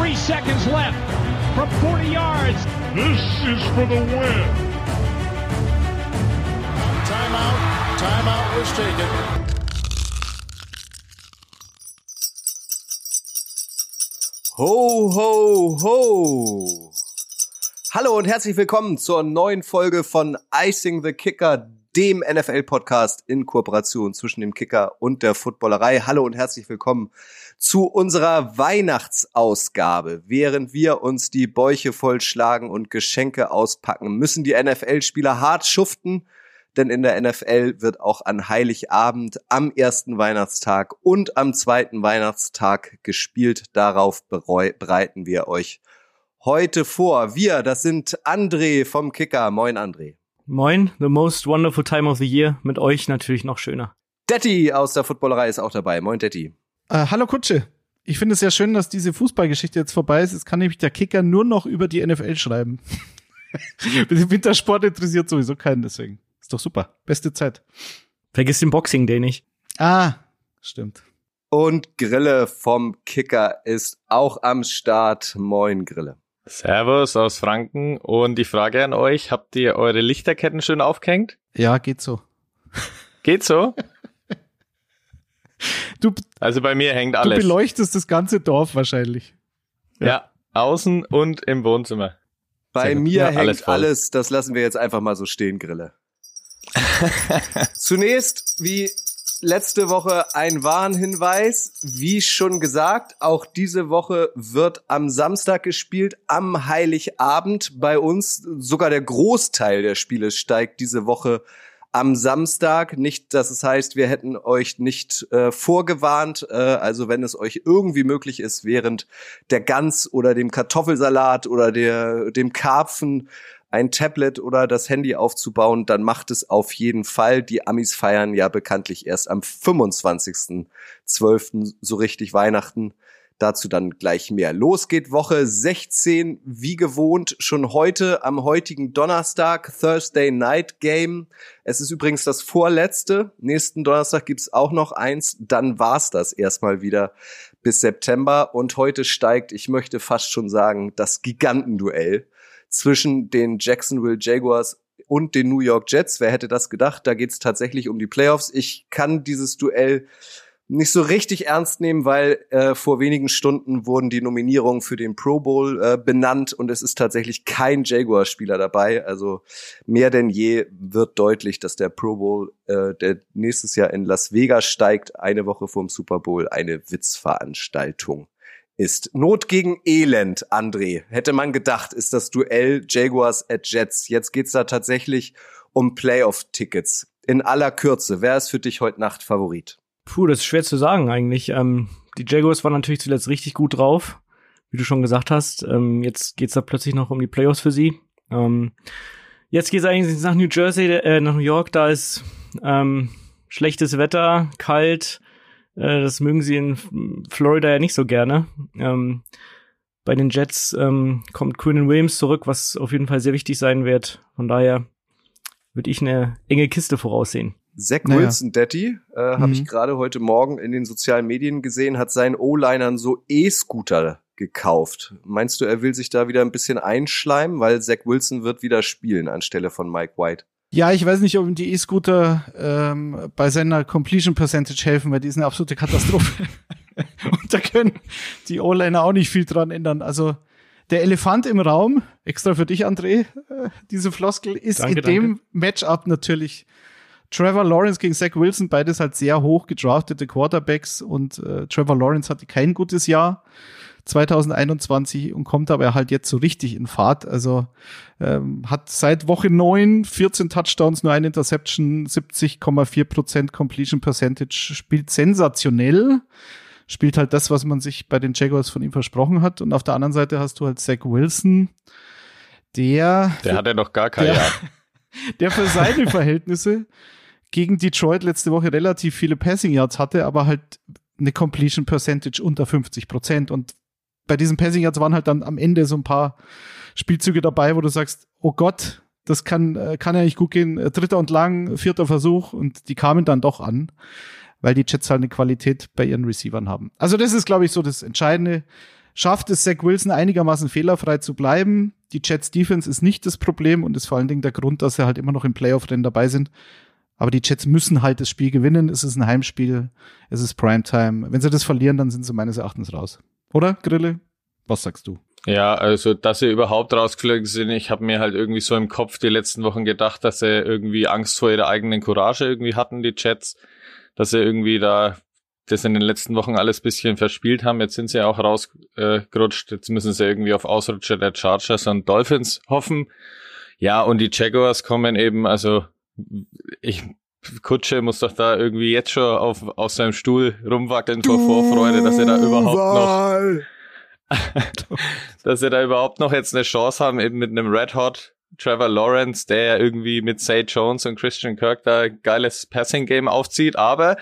Three seconds left from 40 yards. This is for the win. Timeout. Timeout was taken. Ho, ho, ho. Hallo und herzlich willkommen zur neuen Folge von Icing the Kicker, dem NFL-Podcast in Kooperation zwischen dem Kicker und der Footballerei. Hallo und herzlich willkommen zu unserer Weihnachtsausgabe. Während wir uns die Bäuche vollschlagen und Geschenke auspacken, müssen die NFL-Spieler hart schuften, denn in der NFL wird auch an Heiligabend, am ersten Weihnachtstag und am zweiten Weihnachtstag gespielt. Darauf bereiten wir euch heute vor. Wir, das sind André vom Kicker. Moin, André. Moin, the most wonderful time of the year. Mit euch natürlich noch schöner. Detti aus der Footballerei ist auch dabei. Moin, Detti. Äh, hallo Kutsche. Ich finde es sehr schön, dass diese Fußballgeschichte jetzt vorbei ist. Jetzt kann nämlich der Kicker nur noch über die NFL schreiben. Wintersport interessiert sowieso keinen, deswegen. Ist doch super. Beste Zeit. Vergiss den Boxing Day nicht. Ah, stimmt. Und Grille vom Kicker ist auch am Start. Moin, Grille. Servus aus Franken und die Frage an euch, habt ihr eure Lichterketten schön aufgehängt? Ja, geht so. Geht so? Du, also bei mir hängt alles. Du beleuchtest das ganze Dorf wahrscheinlich. Ja, ja außen und im Wohnzimmer. Bei mir ja, hängt alles, alles, das lassen wir jetzt einfach mal so stehen, Grille. Zunächst, wie letzte Woche ein Warnhinweis. Wie schon gesagt, auch diese Woche wird am Samstag gespielt, am Heiligabend bei uns. Sogar der Großteil der Spiele steigt diese Woche am Samstag. Nicht, dass es heißt, wir hätten euch nicht äh, vorgewarnt. Äh, also wenn es euch irgendwie möglich ist, während der Gans oder dem Kartoffelsalat oder der, dem Karpfen ein Tablet oder das Handy aufzubauen, dann macht es auf jeden Fall. Die Amis feiern ja bekanntlich erst am 25.12. so richtig Weihnachten. Dazu dann gleich mehr. Los geht Woche 16, wie gewohnt, schon heute am heutigen Donnerstag, Thursday Night Game. Es ist übrigens das vorletzte. Nächsten Donnerstag gibt's auch noch eins. Dann war's das erstmal wieder bis September. Und heute steigt, ich möchte fast schon sagen, das Gigantenduell zwischen den Jacksonville Jaguars und den New York Jets. Wer hätte das gedacht? Da geht's tatsächlich um die Playoffs. Ich kann dieses Duell nicht so richtig ernst nehmen, weil äh, vor wenigen Stunden wurden die Nominierungen für den Pro Bowl äh, benannt und es ist tatsächlich kein Jaguar-Spieler dabei. Also mehr denn je wird deutlich, dass der Pro Bowl, äh, der nächstes Jahr in Las Vegas steigt, eine Woche vorm Super Bowl, eine Witzveranstaltung ist. Not gegen Elend, André. Hätte man gedacht, ist das Duell Jaguars at Jets. Jetzt geht's da tatsächlich um Playoff-Tickets. In aller Kürze, wer ist für dich heute Nacht Favorit? Puh, das ist schwer zu sagen eigentlich. Ähm, die Jaguars waren natürlich zuletzt richtig gut drauf, wie du schon gesagt hast. Ähm, jetzt geht's da plötzlich noch um die Playoffs für sie. Ähm, jetzt geht's eigentlich nach New Jersey, äh, nach New York. Da ist ähm, schlechtes Wetter, kalt. Äh, das mögen sie in Florida ja nicht so gerne. Ähm, bei den Jets ähm, kommt Quinn Williams zurück, was auf jeden Fall sehr wichtig sein wird. Von daher würde ich eine enge Kiste voraussehen. Zach naja. Wilson Daddy, äh, mhm. habe ich gerade heute Morgen in den sozialen Medien gesehen, hat seinen O-Linern so E-Scooter gekauft. Meinst du, er will sich da wieder ein bisschen einschleimen, weil Zach Wilson wird wieder spielen anstelle von Mike White? Ja, ich weiß nicht, ob ihm die E-Scooter ähm, bei seiner Completion Percentage helfen, weil die ist eine absolute Katastrophe. Und da können die O-Liner auch nicht viel dran ändern. Also der Elefant im Raum, extra für dich, André, äh, diese Floskel, ist danke, in dem danke. Matchup natürlich Trevor Lawrence gegen Zach Wilson, beides halt sehr hoch gedraftete Quarterbacks und äh, Trevor Lawrence hatte kein gutes Jahr 2021 und kommt aber halt jetzt so richtig in Fahrt. Also ähm, hat seit Woche 9 14 Touchdowns, nur eine Interception, 70,4 Prozent Completion Percentage, spielt sensationell spielt halt das, was man sich bei den Jaguars von ihm versprochen hat. Und auf der anderen Seite hast du halt Zach Wilson, der. Der hat ja noch gar kein Jahr. Der für seine Verhältnisse gegen Detroit letzte Woche relativ viele Passing Yards hatte, aber halt eine Completion Percentage unter 50 Prozent. Und bei diesen Passing Yards waren halt dann am Ende so ein paar Spielzüge dabei, wo du sagst, oh Gott, das kann, äh, kann ja nicht gut gehen. Äh, dritter und lang, vierter Versuch und die kamen dann doch an, weil die Jets halt eine Qualität bei ihren Receivern haben. Also das ist, glaube ich, so das Entscheidende. schafft es Zach Wilson einigermaßen fehlerfrei zu bleiben. Die Jets Defense ist nicht das Problem und ist vor allen Dingen der Grund, dass sie halt immer noch im Playoff-Rennen dabei sind. Aber die Jets müssen halt das Spiel gewinnen. Es ist ein Heimspiel, es ist Primetime. Wenn sie das verlieren, dann sind sie meines Erachtens raus. Oder, Grille? Was sagst du? Ja, also dass sie überhaupt rausgeflogen sind, ich habe mir halt irgendwie so im Kopf die letzten Wochen gedacht, dass sie irgendwie Angst vor ihrer eigenen Courage irgendwie hatten, die Jets, dass sie irgendwie da das in den letzten Wochen alles bisschen verspielt haben. Jetzt sind sie auch rausgerutscht. Jetzt müssen sie irgendwie auf Ausrutscher der Chargers und Dolphins hoffen. Ja, und die Jaguars kommen eben, also ich Kutsche muss doch da irgendwie jetzt schon auf, auf seinem Stuhl rumwackeln vor Vorfreude, dass er da überhaupt noch, dass er da überhaupt noch jetzt eine Chance haben, eben mit einem Red Hot Trevor Lawrence, der irgendwie mit Say Jones und Christian Kirk da geiles Passing Game aufzieht, aber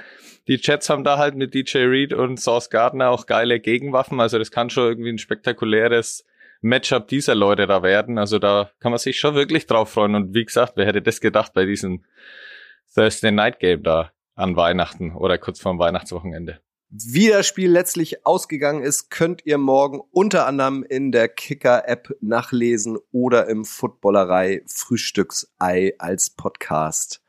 die Jets haben da halt mit DJ Reed und Sauce Gardner auch geile Gegenwaffen. Also das kann schon irgendwie ein spektakuläres Matchup dieser Leute da werden. Also da kann man sich schon wirklich drauf freuen. Und wie gesagt, wer hätte das gedacht bei diesem Thursday Night Game da an Weihnachten oder kurz vorm Weihnachtswochenende? Wie das Spiel letztlich ausgegangen ist, könnt ihr morgen unter anderem in der Kicker-App nachlesen oder im Footballerei Frühstücksei als Podcast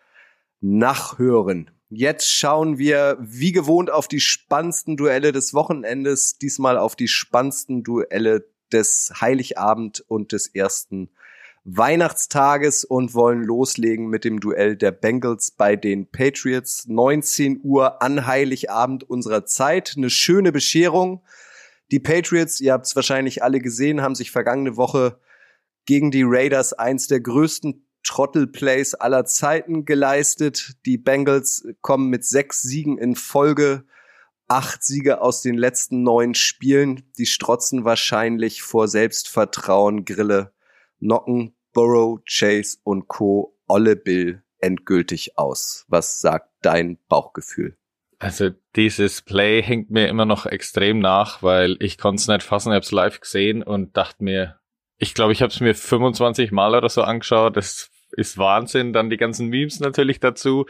nachhören. Jetzt schauen wir wie gewohnt auf die spannendsten Duelle des Wochenendes, diesmal auf die spannendsten Duelle des Heiligabend und des ersten Weihnachtstages und wollen loslegen mit dem Duell der Bengals bei den Patriots. 19 Uhr an Heiligabend unserer Zeit. Eine schöne Bescherung. Die Patriots, ihr habt es wahrscheinlich alle gesehen, haben sich vergangene Woche gegen die Raiders eins der größten Trottelplays aller Zeiten geleistet. Die Bengals kommen mit sechs Siegen in Folge, acht Siege aus den letzten neun Spielen. Die strotzen wahrscheinlich vor Selbstvertrauen, Grille, Nocken, Burrow, Chase und Co. Olle Bill endgültig aus. Was sagt dein Bauchgefühl? Also dieses Play hängt mir immer noch extrem nach, weil ich konnte es nicht fassen, ich habe es live gesehen und dachte mir, ich glaube, ich habe es mir 25 Mal oder so angeschaut. Das ist Wahnsinn. Dann die ganzen Memes natürlich dazu,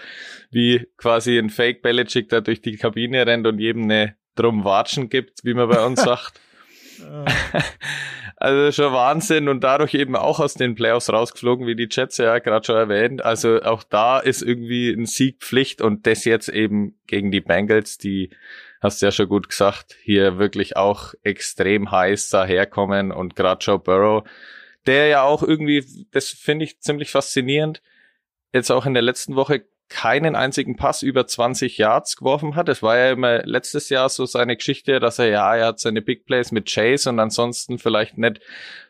wie quasi ein Fake Belichick da durch die Kabine rennt und jedem eine drum Watschen gibt, wie man bei uns sagt. also schon Wahnsinn und dadurch eben auch aus den Playoffs rausgeflogen, wie die Jets ja gerade schon erwähnt. Also auch da ist irgendwie ein Sieg Pflicht und das jetzt eben gegen die Bengals, die hast du ja schon gut gesagt, hier wirklich auch extrem heiß daherkommen und gerade Joe Burrow, der ja auch irgendwie, das finde ich ziemlich faszinierend, jetzt auch in der letzten Woche keinen einzigen Pass über 20 Yards geworfen hat. Es war ja immer letztes Jahr so seine Geschichte, dass er ja, er hat seine Big Plays mit Chase und ansonsten vielleicht nicht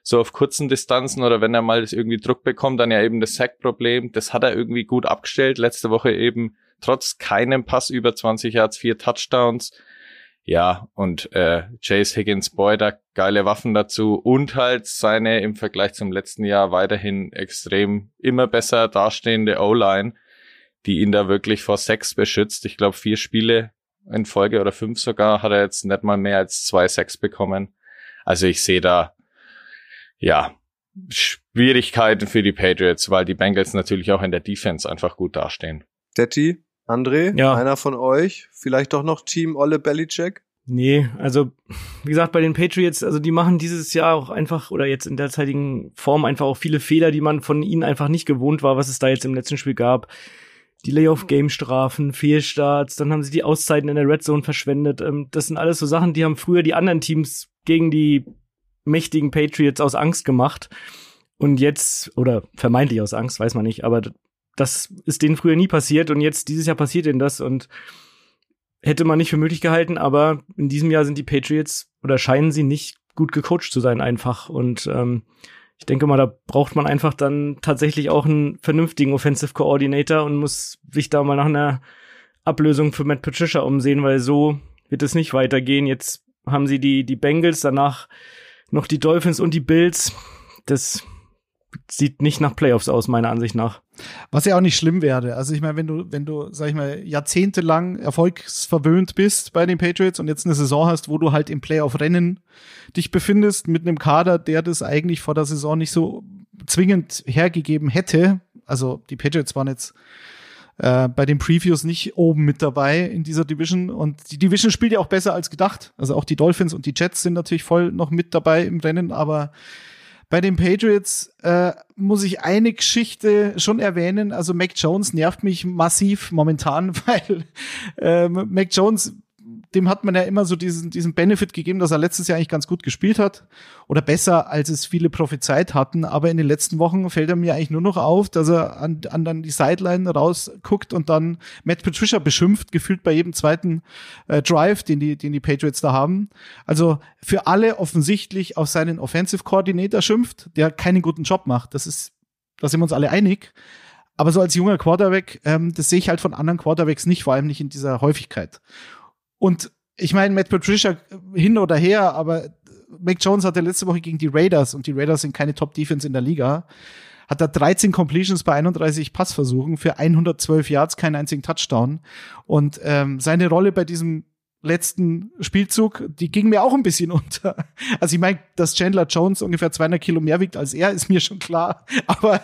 so auf kurzen Distanzen oder wenn er mal das irgendwie Druck bekommt, dann ja eben das Sack-Problem. Das hat er irgendwie gut abgestellt. Letzte Woche eben trotz keinem Pass über 20 Yards, vier Touchdowns. Ja, und äh, Chase Higgins Boyd, geile Waffen dazu und halt seine im Vergleich zum letzten Jahr weiterhin extrem immer besser dastehende O-Line, die ihn da wirklich vor sechs beschützt. Ich glaube, vier Spiele in Folge oder fünf sogar hat er jetzt nicht mal mehr als zwei Sacks bekommen. Also ich sehe da, ja, Schwierigkeiten für die Patriots, weil die Bengals natürlich auch in der Defense einfach gut dastehen. Detti, André, Ja. einer von euch, vielleicht doch noch Team Olle Belichick? Nee, also wie gesagt, bei den Patriots, also die machen dieses Jahr auch einfach oder jetzt in derzeitigen Form einfach auch viele Fehler, die man von ihnen einfach nicht gewohnt war, was es da jetzt im letzten Spiel gab. Die Layoff-Game-Strafen, Fehlstarts, dann haben sie die Auszeiten in der Red Zone verschwendet. Ähm, Das sind alles so Sachen, die haben früher die anderen Teams gegen die mächtigen Patriots aus Angst gemacht. Und jetzt, oder vermeintlich aus Angst, weiß man nicht, aber das ist denen früher nie passiert und jetzt dieses Jahr passiert ihnen das und hätte man nicht für möglich gehalten, aber in diesem Jahr sind die Patriots oder scheinen sie nicht gut gecoacht zu sein einfach und ähm, ich denke mal, da braucht man einfach dann tatsächlich auch einen vernünftigen Offensive Coordinator und muss sich da mal nach einer Ablösung für Matt Patricia umsehen, weil so wird es nicht weitergehen. Jetzt haben sie die, die Bengals, danach noch die Dolphins und die Bills. Das sieht nicht nach Playoffs aus, meiner Ansicht nach. Was ja auch nicht schlimm wäre. Also ich meine, wenn du, wenn du, sag ich mal, jahrzehntelang erfolgsverwöhnt bist bei den Patriots und jetzt eine Saison hast, wo du halt im Playoff-Rennen dich befindest mit einem Kader, der das eigentlich vor der Saison nicht so zwingend hergegeben hätte. Also die Patriots waren jetzt äh, bei den Previews nicht oben mit dabei in dieser Division. Und die Division spielt ja auch besser als gedacht. Also auch die Dolphins und die Jets sind natürlich voll noch mit dabei im Rennen, aber bei den Patriots äh, muss ich eine Geschichte schon erwähnen. Also Mac Jones nervt mich massiv momentan, weil äh, Mac Jones dem hat man ja immer so diesen, diesen Benefit gegeben, dass er letztes Jahr eigentlich ganz gut gespielt hat. Oder besser, als es viele prophezeit hatten. Aber in den letzten Wochen fällt er mir eigentlich nur noch auf, dass er an, an dann die Sideline rausguckt und dann Matt Patricia beschimpft, gefühlt bei jedem zweiten äh, Drive, den die, den die Patriots da haben. Also für alle offensichtlich auf seinen Offensive Coordinator schimpft, der keinen guten Job macht. Das ist, da sind wir uns alle einig. Aber so als junger Quarterback, ähm, das sehe ich halt von anderen Quarterbacks nicht, vor allem nicht in dieser Häufigkeit. Und ich meine, Matt Patricia hin oder her, aber Mac Jones hatte letzte Woche gegen die Raiders und die Raiders sind keine Top-Defense in der Liga. Hat da 13 Completions bei 31 Passversuchen für 112 Yards, keinen einzigen Touchdown. Und ähm, seine Rolle bei diesem letzten Spielzug, die ging mir auch ein bisschen unter. Also ich meine, dass Chandler Jones ungefähr 200 Kilo mehr wiegt als er, ist mir schon klar. Aber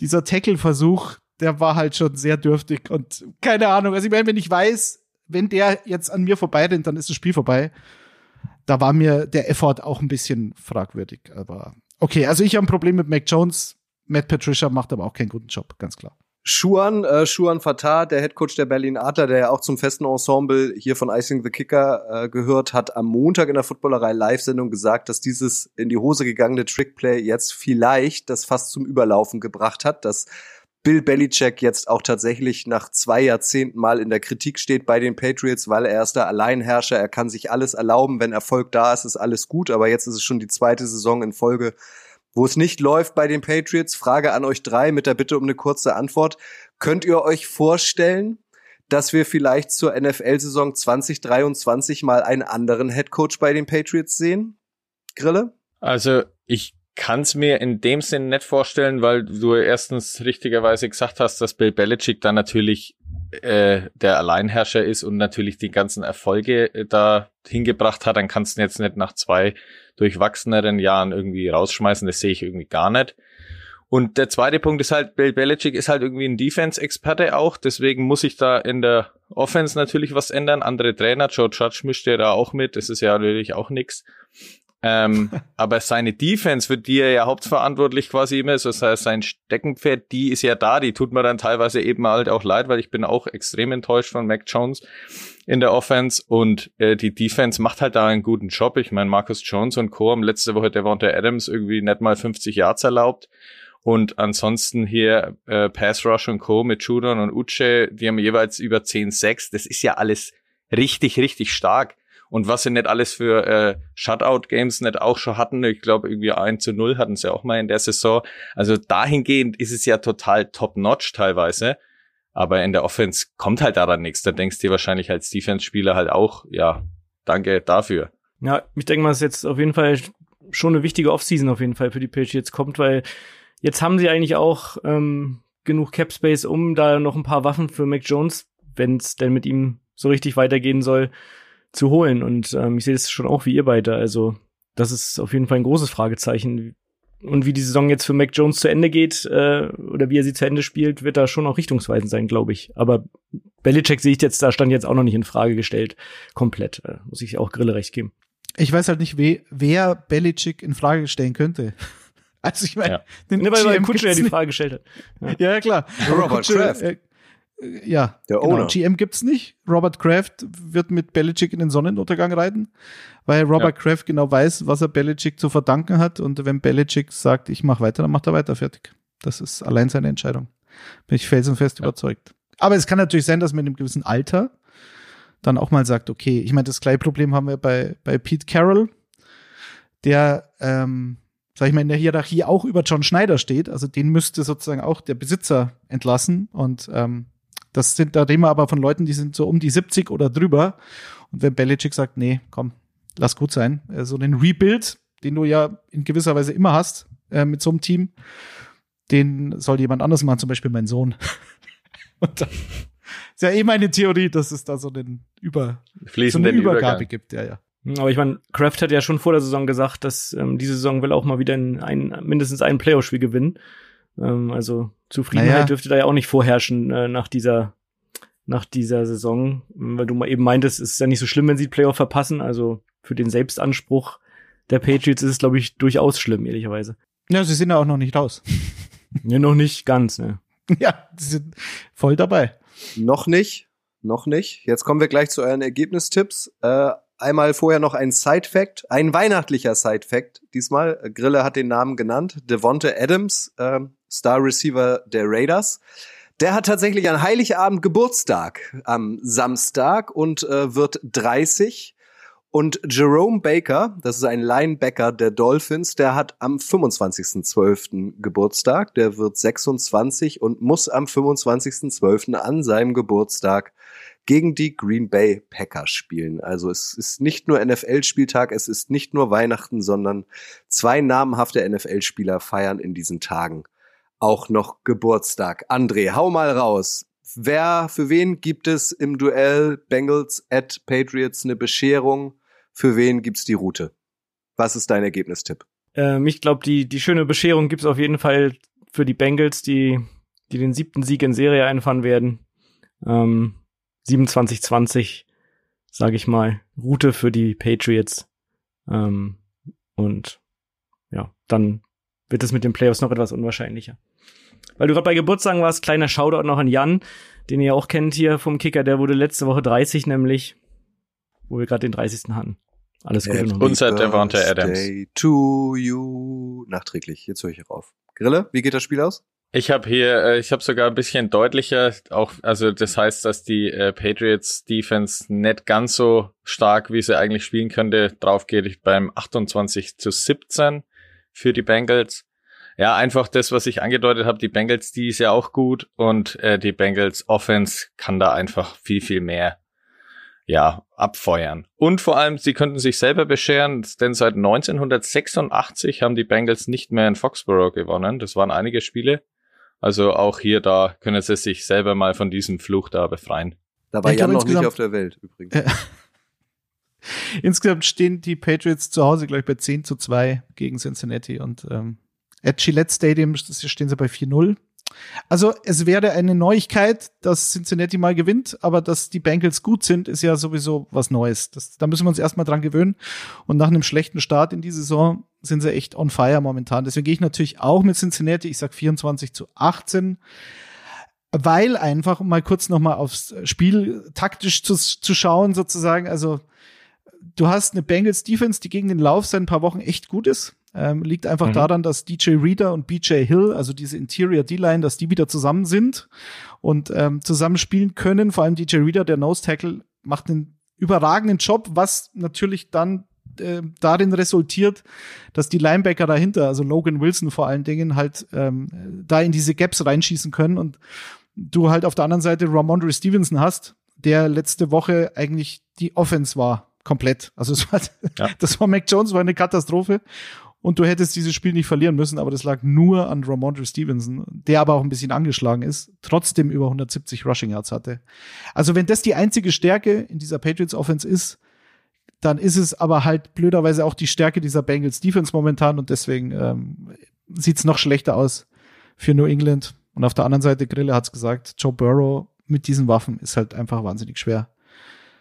dieser Tackle-Versuch, der war halt schon sehr dürftig und keine Ahnung. Also ich meine, wenn ich weiß, wenn der jetzt an mir vorbeirennt, dann ist das Spiel vorbei. Da war mir der Effort auch ein bisschen fragwürdig. Aber okay, also ich habe ein Problem mit Mac Jones. Matt Patricia macht aber auch keinen guten Job, ganz klar. Schuan, äh, Schuan Fatah, der Headcoach der Berlin Adler, der ja auch zum festen Ensemble hier von Icing the Kicker äh, gehört, hat am Montag in der Footballerei Live-Sendung gesagt, dass dieses in die Hose gegangene Trickplay jetzt vielleicht das fast zum Überlaufen gebracht hat, dass Bill Belichick jetzt auch tatsächlich nach zwei Jahrzehnten mal in der Kritik steht bei den Patriots, weil er ist der Alleinherrscher, er kann sich alles erlauben, wenn Erfolg da ist, ist alles gut, aber jetzt ist es schon die zweite Saison in Folge, wo es nicht läuft bei den Patriots. Frage an euch drei mit der Bitte um eine kurze Antwort. Könnt ihr euch vorstellen, dass wir vielleicht zur NFL-Saison 2023 mal einen anderen Headcoach bei den Patriots sehen? Grille? Also ich kann es mir in dem Sinn nicht vorstellen, weil du erstens richtigerweise gesagt hast, dass Bill Belichick da natürlich äh, der Alleinherrscher ist und natürlich die ganzen Erfolge äh, da hingebracht hat, dann kannst du jetzt nicht nach zwei durchwachseneren Jahren irgendwie rausschmeißen. Das sehe ich irgendwie gar nicht. Und der zweite Punkt ist halt, Bill Belichick ist halt irgendwie ein Defense-Experte auch, deswegen muss ich da in der Offense natürlich was ändern. Andere Trainer, Joe Judge mischt ja da auch mit, das ist ja natürlich auch nix. Ähm, aber seine Defense, für die er ja hauptverantwortlich quasi immer ist, das heißt sein Steckenpferd, die ist ja da, die tut mir dann teilweise eben halt auch leid, weil ich bin auch extrem enttäuscht von Mac Jones in der Offense und äh, die Defense macht halt da einen guten Job. Ich meine, Marcus Jones und Co. haben letzte Woche der Devonta Adams irgendwie nicht mal 50 Yards erlaubt. Und ansonsten hier äh, Pass Rush und Co. mit Judon und Uche, die haben jeweils über 10-6. Das ist ja alles richtig, richtig stark. Und was sie nicht alles für äh, Shutout-Games nicht auch schon hatten, ich glaube irgendwie 1 zu 0 hatten sie auch mal in der Saison. Also dahingehend ist es ja total top-notch teilweise. Aber in der Offense kommt halt daran nichts. Da denkst du dir wahrscheinlich als Defense-Spieler halt auch, ja, danke dafür. Ja, ich denke mal, dass jetzt auf jeden Fall schon eine wichtige Offseason auf jeden Fall für die Patriots kommt, weil jetzt haben sie eigentlich auch ähm, genug Cap Space, um da noch ein paar Waffen für Mac Jones, wenn es denn mit ihm so richtig weitergehen soll, zu holen. Und ähm, ich sehe das schon auch wie ihr beide. Also, das ist auf jeden Fall ein großes Fragezeichen. Und wie die Saison jetzt für Mac Jones zu Ende geht, äh, oder wie er sie zu Ende spielt, wird da schon auch richtungsweisend sein, glaube ich. Aber Belichick sehe ich jetzt, da stand jetzt auch noch nicht in Frage gestellt. Komplett. Äh, muss ich auch Grille recht geben. Ich weiß halt nicht, we wer Belichick in Frage stellen könnte. Also ich meine, ja. den ne, weil, weil Kutscher ja die Frage gestellt hat. Ja, ja klar. Robert Kraft. Äh, ja, der genau. Owner. GM gibt's nicht. Robert Kraft wird mit Belichick in den Sonnenuntergang reiten, weil Robert ja. Kraft genau weiß, was er Belichick zu verdanken hat. Und wenn Belichick sagt, ich mache weiter, dann macht er weiter, fertig. Das ist allein seine Entscheidung. Bin ich felsenfest ja. überzeugt. Aber es kann natürlich sein, dass man in einem gewissen Alter dann auch mal sagt, okay, ich meine, das gleiche Problem haben wir bei, bei Pete Carroll, der, ähm, sag ich mal, in der Hierarchie auch über John Schneider steht. Also den müsste sozusagen auch der Besitzer entlassen. Und ähm, das sind, da reden wir aber von Leuten, die sind so um die 70 oder drüber. Und wenn Belichick sagt, nee, komm, lass gut sein, äh, so einen Rebuild, den du ja in gewisser Weise immer hast äh, mit so einem Team, den soll jemand anders machen, zum Beispiel mein Sohn. Und dann ist ja eh meine Theorie, dass es da so einen Über, so eine Übergabe Übergang. gibt, ja, ja. Aber ich meine, Kraft hat ja schon vor der Saison gesagt, dass ähm, diese Saison will auch mal wieder ein, ein mindestens ein Playoff-Spiel gewinnen. Ähm, also Zufriedenheit naja. dürfte da ja auch nicht vorherrschen äh, nach dieser nach dieser Saison, weil du mal eben meintest, es ist ja nicht so schlimm, wenn sie die Playoff verpassen. Also für den Selbstanspruch der Patriots ist es, glaube ich, durchaus schlimm, ehrlicherweise. Ja, sie sind ja auch noch nicht raus. ne, noch nicht ganz, ne. Ja, sie sind voll dabei. Noch nicht, noch nicht. Jetzt kommen wir gleich zu euren Ergebnistipps. Äh, einmal vorher noch ein Side-Fact, ein weihnachtlicher Side-Fact diesmal. Grille hat den Namen genannt. Devonte Adams, äh, Star Receiver der Raiders. Der hat tatsächlich an Heiligabend Geburtstag am Samstag und äh, wird 30. Und Jerome Baker, das ist ein Linebacker der Dolphins, der hat am 25.12. Geburtstag, der wird 26 und muss am 25.12. an seinem Geburtstag gegen die Green Bay Packers spielen. Also es ist nicht nur NFL-Spieltag, es ist nicht nur Weihnachten, sondern zwei namhafte NFL-Spieler feiern in diesen Tagen auch noch Geburtstag. André, hau mal raus. Wer, für wen gibt es im Duell Bengals at Patriots eine Bescherung? Für wen gibt's die Route? Was ist dein Ergebnistipp? Ähm, ich glaube, die, die schöne Bescherung gibt's auf jeden Fall für die Bengals, die, die den siebten Sieg in Serie einfahren werden. Ähm, 27-20, sage ich mal, Route für die Patriots. Ähm, und ja, dann wird es mit den Playoffs noch etwas unwahrscheinlicher. Weil du gerade bei Geburtstagen warst, kleiner Shoutout noch an Jan, den ihr auch kennt hier vom Kicker, der wurde letzte Woche 30 nämlich, wo wir gerade den 30. hatten. Alles Gute Happy nochmal. Unser Devonta Adams. To you. Nachträglich, jetzt höre ich auf. Grille, wie geht das Spiel aus? Ich habe hier, äh, ich habe sogar ein bisschen deutlicher, auch, also das heißt, dass die äh, Patriots Defense nicht ganz so stark, wie sie eigentlich spielen könnte, drauf geht ich beim 28 zu 17 für die Bengals. Ja, einfach das, was ich angedeutet habe, die Bengals, die ist ja auch gut und äh, die Bengals Offense kann da einfach viel, viel mehr ja, abfeuern. Und vor allem, sie könnten sich selber bescheren, denn seit 1986 haben die Bengals nicht mehr in Foxborough gewonnen. Das waren einige Spiele. Also auch hier, da können sie sich selber mal von diesem Fluch da befreien. Da war Jan noch nicht auf der Welt übrigens. Äh, insgesamt stehen die Patriots zu Hause gleich bei 10 zu 2 gegen Cincinnati und ähm, at Gillette Stadium stehen sie bei 4-0. Also es wäre eine Neuigkeit, dass Cincinnati mal gewinnt, aber dass die Bengals gut sind, ist ja sowieso was Neues. Das, da müssen wir uns erstmal dran gewöhnen. Und nach einem schlechten Start in die Saison sind sie echt on fire momentan. Deswegen gehe ich natürlich auch mit Cincinnati. Ich sag 24 zu 18 weil einfach, um mal kurz nochmal aufs Spiel taktisch zu, zu schauen, sozusagen, also du hast eine Bengals Defense, die gegen den Lauf seit ein paar Wochen echt gut ist. Ähm, liegt einfach mhm. daran, dass DJ Reader und BJ Hill, also diese Interior D-Line, dass die wieder zusammen sind und ähm, zusammen spielen können. Vor allem DJ Reader, der Nose Tackle, macht einen überragenden Job, was natürlich dann äh, darin resultiert, dass die Linebacker dahinter, also Logan Wilson vor allen Dingen, halt ähm, da in diese Gaps reinschießen können und du halt auf der anderen Seite Ramondre Stevenson hast, der letzte Woche eigentlich die Offense war komplett. Also es war, ja. das war Mac Jones, war eine Katastrophe und du hättest dieses Spiel nicht verlieren müssen, aber das lag nur an Ramondre Stevenson, der aber auch ein bisschen angeschlagen ist, trotzdem über 170 Rushing Yards hatte. Also wenn das die einzige Stärke in dieser Patriots Offense ist, dann ist es aber halt blöderweise auch die Stärke dieser Bengals Defense momentan und deswegen ähm, sieht es noch schlechter aus für New England. Und auf der anderen Seite, Grille hat's gesagt, Joe Burrow mit diesen Waffen ist halt einfach wahnsinnig schwer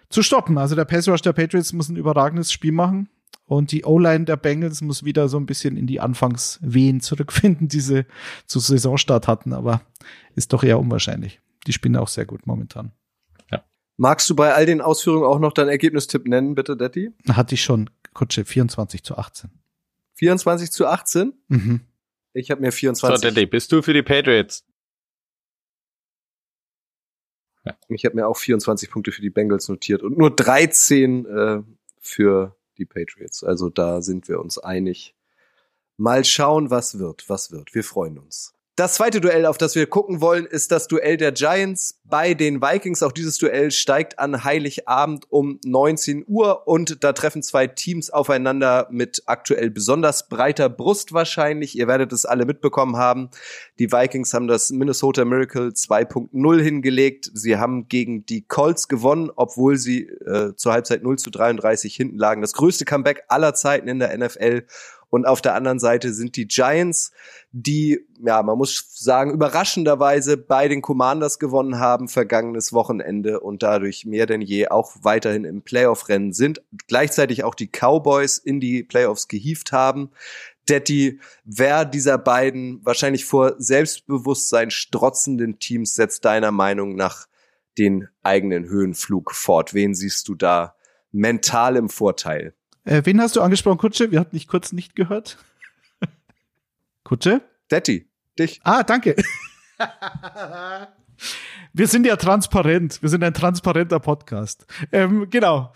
zu stoppen. Also der Pass Rush der Patriots muss ein überragendes Spiel machen. Und die O-Line der Bengals muss wieder so ein bisschen in die Anfangswehen zurückfinden, die sie zu Saisonstart hatten, aber ist doch eher unwahrscheinlich. Die spielen auch sehr gut momentan. Magst du bei all den Ausführungen auch noch deinen Ergebnistipp nennen, bitte, Detti? Hatte ich schon. Kutsche, 24 zu 18. 24 zu 18? Mhm. Ich habe mir 24. So, Detti, bist du für die Patriots? Ja. Ich habe mir auch 24 Punkte für die Bengals notiert und nur 13 äh, für die Patriots. Also da sind wir uns einig. Mal schauen, was wird, was wird. Wir freuen uns. Das zweite Duell, auf das wir gucken wollen, ist das Duell der Giants bei den Vikings. Auch dieses Duell steigt an Heiligabend um 19 Uhr und da treffen zwei Teams aufeinander mit aktuell besonders breiter Brust wahrscheinlich. Ihr werdet es alle mitbekommen haben. Die Vikings haben das Minnesota Miracle 2.0 hingelegt. Sie haben gegen die Colts gewonnen, obwohl sie äh, zur Halbzeit 0 zu 33 hinten lagen. Das größte Comeback aller Zeiten in der NFL Und auf der anderen Seite sind die Giants, die, ja, man muss sagen, überraschenderweise bei den Commanders gewonnen haben vergangenes Wochenende und dadurch mehr denn je auch weiterhin im Playoff-Rennen sind. Gleichzeitig auch die Cowboys in die Playoffs gehieft haben. Detti, wer dieser beiden wahrscheinlich vor Selbstbewusstsein strotzenden Teams setzt deiner Meinung nach den eigenen Höhenflug fort? Wen siehst du da mental im Vorteil? Äh, wen hast du angesprochen, Kutsche? Wir hatten dich kurz nicht gehört. Kutsche? Detti, dich. Ah, danke. Wir sind ja transparent. Wir sind ein transparenter Podcast. Ähm, genau.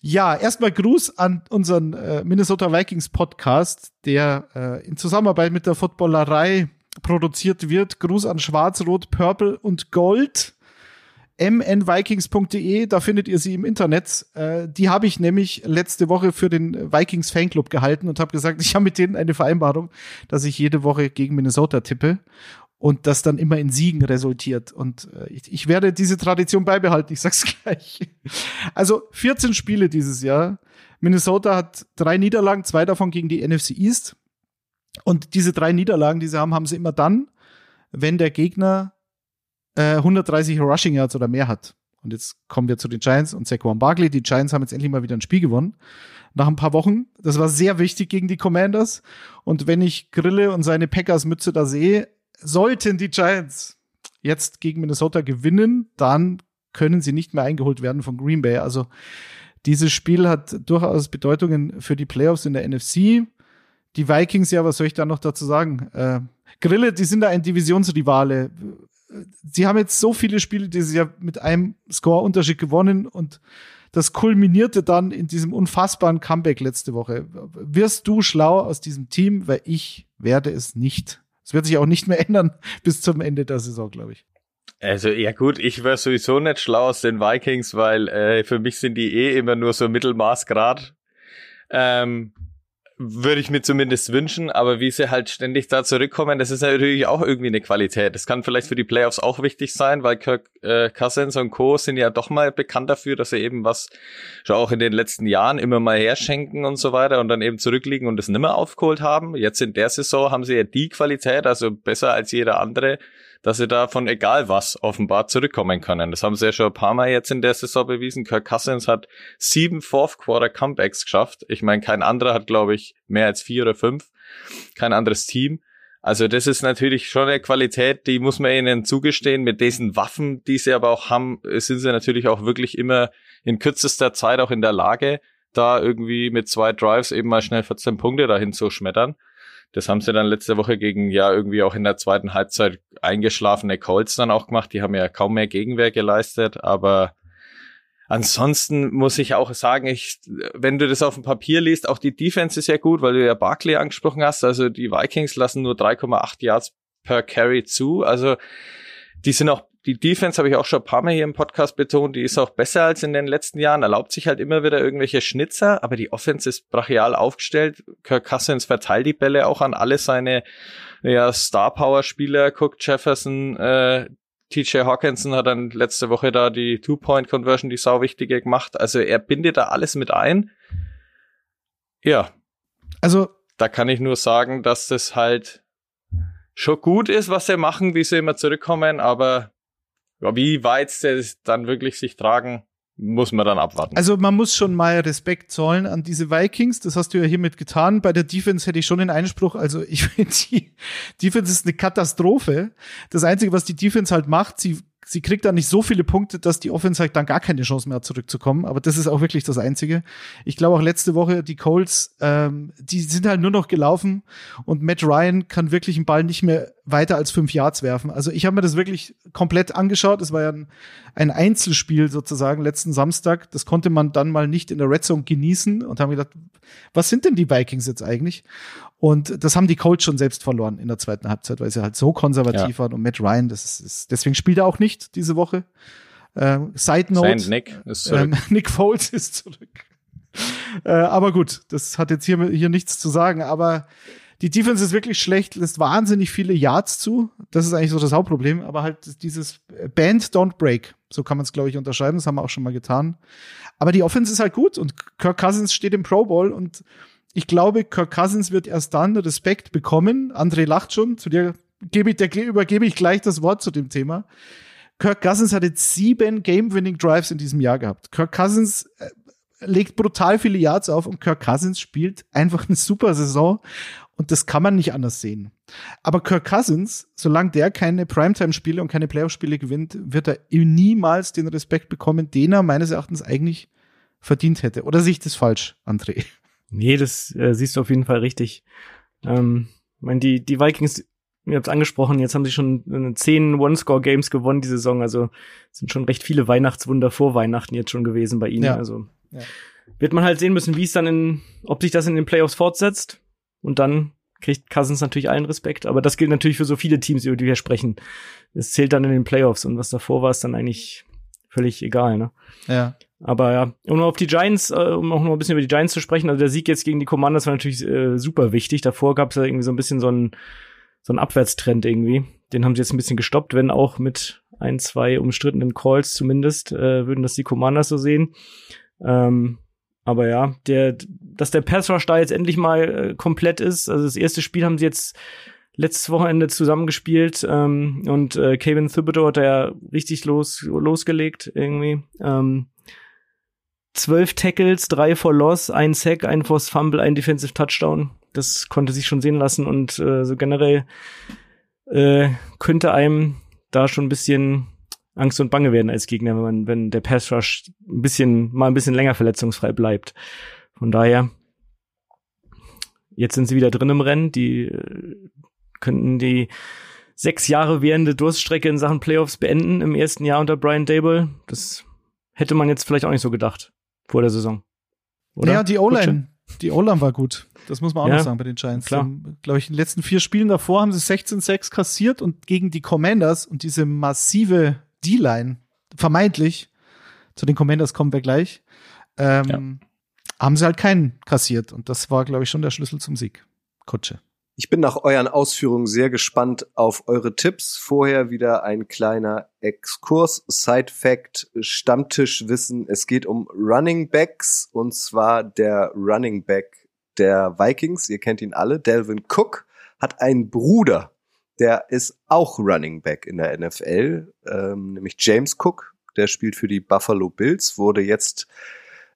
Ja, erstmal Gruß an unseren äh, Minnesota Vikings Podcast, der äh, in Zusammenarbeit mit der Footballerei produziert wird. Gruß an Schwarz, Rot, Purple und Gold. mnvikings.de, da findet ihr sie im Internet. Äh, die habe ich nämlich letzte Woche für den Vikings Fanclub gehalten und habe gesagt, ich habe mit denen eine Vereinbarung, dass ich jede Woche gegen Minnesota tippe und das dann immer in Siegen resultiert. Und äh, ich, ich werde diese Tradition beibehalten, ich sag's gleich. Also 14 Spiele dieses Jahr. Minnesota hat drei Niederlagen, zwei davon gegen die NFC East. Und diese drei Niederlagen, die sie haben, haben sie immer dann, wenn der Gegner äh, 130 Rushing Yards oder mehr hat. Und jetzt kommen wir zu den Giants und Saquon Barkley. Die Giants haben jetzt endlich mal wieder ein Spiel gewonnen. Nach ein paar Wochen. Das war sehr wichtig gegen die Commanders. Und wenn ich Grille und seine Packers Mütze da sehe, sollten die Giants jetzt gegen Minnesota gewinnen, dann können sie nicht mehr eingeholt werden von Green Bay. Also dieses Spiel hat durchaus Bedeutungen für die Playoffs in der NFC. Die Vikings, ja, was soll ich da noch dazu sagen? Äh, Grille, die sind da ein Divisionsrivale. Sie haben jetzt so viele Spiele dieses Jahr mit einem Score-Unterschied gewonnen und das kulminierte dann in diesem unfassbaren Comeback letzte Woche. Wirst du schlau aus diesem Team? Weil ich werde es nicht. Es wird sich auch nicht mehr ändern bis zum Ende der Saison, glaube ich. Also ja gut, ich wäre sowieso nicht schlau aus den Vikings, weil äh, für mich sind die eh immer nur so Mittelmaßgrad. Ähm, würde ich mir zumindest wünschen, aber wie sie halt ständig da zurückkommen, das ist natürlich auch irgendwie eine Qualität. Das kann vielleicht für die Playoffs auch wichtig sein, weil Kirk äh, Cousins und Co. sind ja doch mal bekannt dafür, dass sie eben was schon auch in den letzten Jahren immer mal herschenken und so weiter und dann eben zurückliegen und es nimmer aufgeholt haben. Jetzt in der Saison haben sie ja die Qualität, also besser als jeder andere, dass sie da von egal was offenbar zurückkommen können. Das haben sie ja schon ein paar Mal jetzt in der Saison bewiesen. Kirk Cousins hat sieben Fourth Quarter Comebacks geschafft. Ich meine, kein anderer hat, glaube ich, mehr als vier oder fünf. Kein anderes Team. Also das ist natürlich schon eine Qualität, die muss man ihnen zugestehen. Mit diesen Waffen, die sie aber auch haben, sind sie natürlich auch wirklich immer in kürzester Zeit auch in der Lage, da irgendwie mit zwei Drives eben mal schnell 14 Punkte dahin zu schmettern. Das haben sie dann letzte Woche gegen ja irgendwie auch in der zweiten Halbzeit eingeschlafene Colts dann auch gemacht. Die haben ja kaum mehr Gegenwehr geleistet, aber ansonsten muss ich auch sagen, ich, wenn du das auf dem Papier liest, auch die Defense ist ja gut, weil du ja Barkley angesprochen hast. Also die Vikings lassen nur 3,8 Yards per Carry zu. Also die sind auch die Defense habe ich auch schon ein paar Mal hier im Podcast betont, die ist auch besser als in den letzten Jahren, erlaubt sich halt immer wieder irgendwelche Schnitzer, aber die Offense ist brachial aufgestellt. Kirk Cousins verteilt die Bälle auch an alle seine ja, Star-Power-Spieler, Cook Jefferson, äh, TJ Hawkinson hat dann letzte Woche da die Two-Point-Conversion, die sau wichtige gemacht. Also er bindet da alles mit ein. Ja. Also. Da kann ich nur sagen, dass das halt schon gut ist, was sie machen, wie sie immer zurückkommen, aber wie weit sie dann wirklich sich tragen, muss man dann abwarten. Also man muss schon mal Respekt zollen an diese Vikings. Das hast du ja hiermit getan. Bei der Defense hätte ich schon den Einspruch. Also ich finde, die Defense ist eine Katastrophe. Das Einzige, was die Defense halt macht, sie sie kriegt da nicht so viele Punkte, dass die Offense halt dann gar keine Chance mehr hat, zurückzukommen. Aber das ist auch wirklich das Einzige. Ich glaube auch letzte Woche, die Colts, ähm, die sind halt nur noch gelaufen und Matt Ryan kann wirklich einen Ball nicht mehr weiter als fünf Yards werfen. Also ich habe mir das wirklich komplett angeschaut. Es war ja ein, ein, Einzelspiel sozusagen letzten Samstag. Das konnte man dann mal nicht in der Red Zone genießen und haben gedacht, was sind denn die Vikings jetzt eigentlich? Und das haben die Colts schon selbst verloren in der zweiten Halbzeit, weil sie halt so konservativ ja. waren. Und Matt Ryan, das ist, ist, deswegen spielt er auch nicht diese Woche. Ähm, Side Note. Sein Nick ist zurück. Ähm, Nick Foles ist zurück. äh, aber gut, das hat jetzt hier, hier nichts zu sagen. Aber die Defense ist wirklich schlecht, lässt wahnsinnig viele Yards zu. Das ist eigentlich so das Hauptproblem. Aber halt dieses Band Don't Break, so kann man es, glaube ich, unterscheiden. Das haben wir auch schon mal getan. Aber die Offense ist halt gut und Kirk Cousins steht im Pro Bowl und ich glaube, Kirk Cousins wird erst dann Respekt bekommen. André lacht schon, zu dir gebe ich, der, übergebe ich gleich das Wort zu dem Thema. Kirk Cousins hat jetzt sieben Game-Winning-Drives in diesem Jahr gehabt. Kirk Cousins äh, legt brutal viele Yards auf und Kirk Cousins spielt einfach eine super Saison und das kann man nicht anders sehen. Aber Kirk Cousins, solange der keine Primetime-Spiele und keine Playoff-Spiele gewinnt, wird er niemals den Respekt bekommen, den er meines Erachtens eigentlich verdient hätte. Oder sehe ich das falsch, André? Nee, das äh, siehst du auf jeden Fall richtig. Ähm, ich meine, die, die Vikings, ihr habt angesprochen, jetzt haben sie schon äh, zehn One-Score-Games gewonnen die Saison. Also sind schon recht viele Weihnachtswunder vor Weihnachten jetzt schon gewesen bei ihnen. Ja. Also ja. wird man halt sehen müssen, wie es dann in, ob sich das in den Playoffs fortsetzt. Und dann kriegt Cousins natürlich allen Respekt. Aber das gilt natürlich für so viele Teams, über die wir sprechen. Es zählt dann in den Playoffs und was davor war, ist dann eigentlich völlig egal, ne? Ja. Aber ja, um auf die Giants, äh, um auch noch ein bisschen über die Giants zu sprechen, also der Sieg jetzt gegen die Commanders war natürlich äh, super wichtig. Davor gab es ja irgendwie so ein bisschen so einen so einen Abwärtstrend irgendwie. Den haben sie jetzt ein bisschen gestoppt, wenn auch mit ein, zwei umstrittenen Calls zumindest, äh, würden das die Commanders so sehen. Ähm, aber ja, der, dass der Pass Rush da jetzt endlich mal äh, komplett ist. Also das erste Spiel haben sie jetzt letztes Wochenende zusammengespielt ähm, und äh, Kevin Thibodeau hat da ja richtig los, losgelegt irgendwie. Ähm, zwölf Tackles, drei for Loss, ein Sack, ein Force Fumble, ein Defensive Touchdown. Das konnte sich schon sehen lassen und äh, so generell äh, könnte einem da schon ein bisschen Angst und Bange werden als Gegner, wenn man, wenn der Pass Rush ein bisschen, mal ein bisschen länger verletzungsfrei bleibt. Von daher, jetzt sind sie wieder drin im Rennen, die äh, könnten die sechs Jahre währende Durststrecke in Sachen Playoffs beenden im ersten Jahr unter Brian Dable. Das hätte man jetzt vielleicht auch nicht so gedacht vor der Saison. Oder? Ja, die O-Line. Die O-Line war gut. Das muss man auch ja, noch sagen bei den Giants. Klar. Glaube ich, in den letzten vier Spielen davor haben sie 16-6 kassiert und gegen die Commanders und diese massive D-Line, vermeintlich, zu den Commanders kommen wir gleich, ähm, ja. Haben sie halt keinen kassiert. Und das war, glaube ich, schon der Schlüssel zum Sieg. Kutsche. Ich bin nach euren Ausführungen sehr gespannt auf eure Tipps. Vorher wieder ein kleiner Exkurs, Side Fact, Stammtischwissen. Es geht um Running Backs und zwar der Running Back der Vikings. Ihr kennt ihn alle. Delvin Cook hat einen Bruder, der ist auch Running Back in der NFL, ähm, nämlich James Cook. Der spielt für die Buffalo Bills, wurde jetzt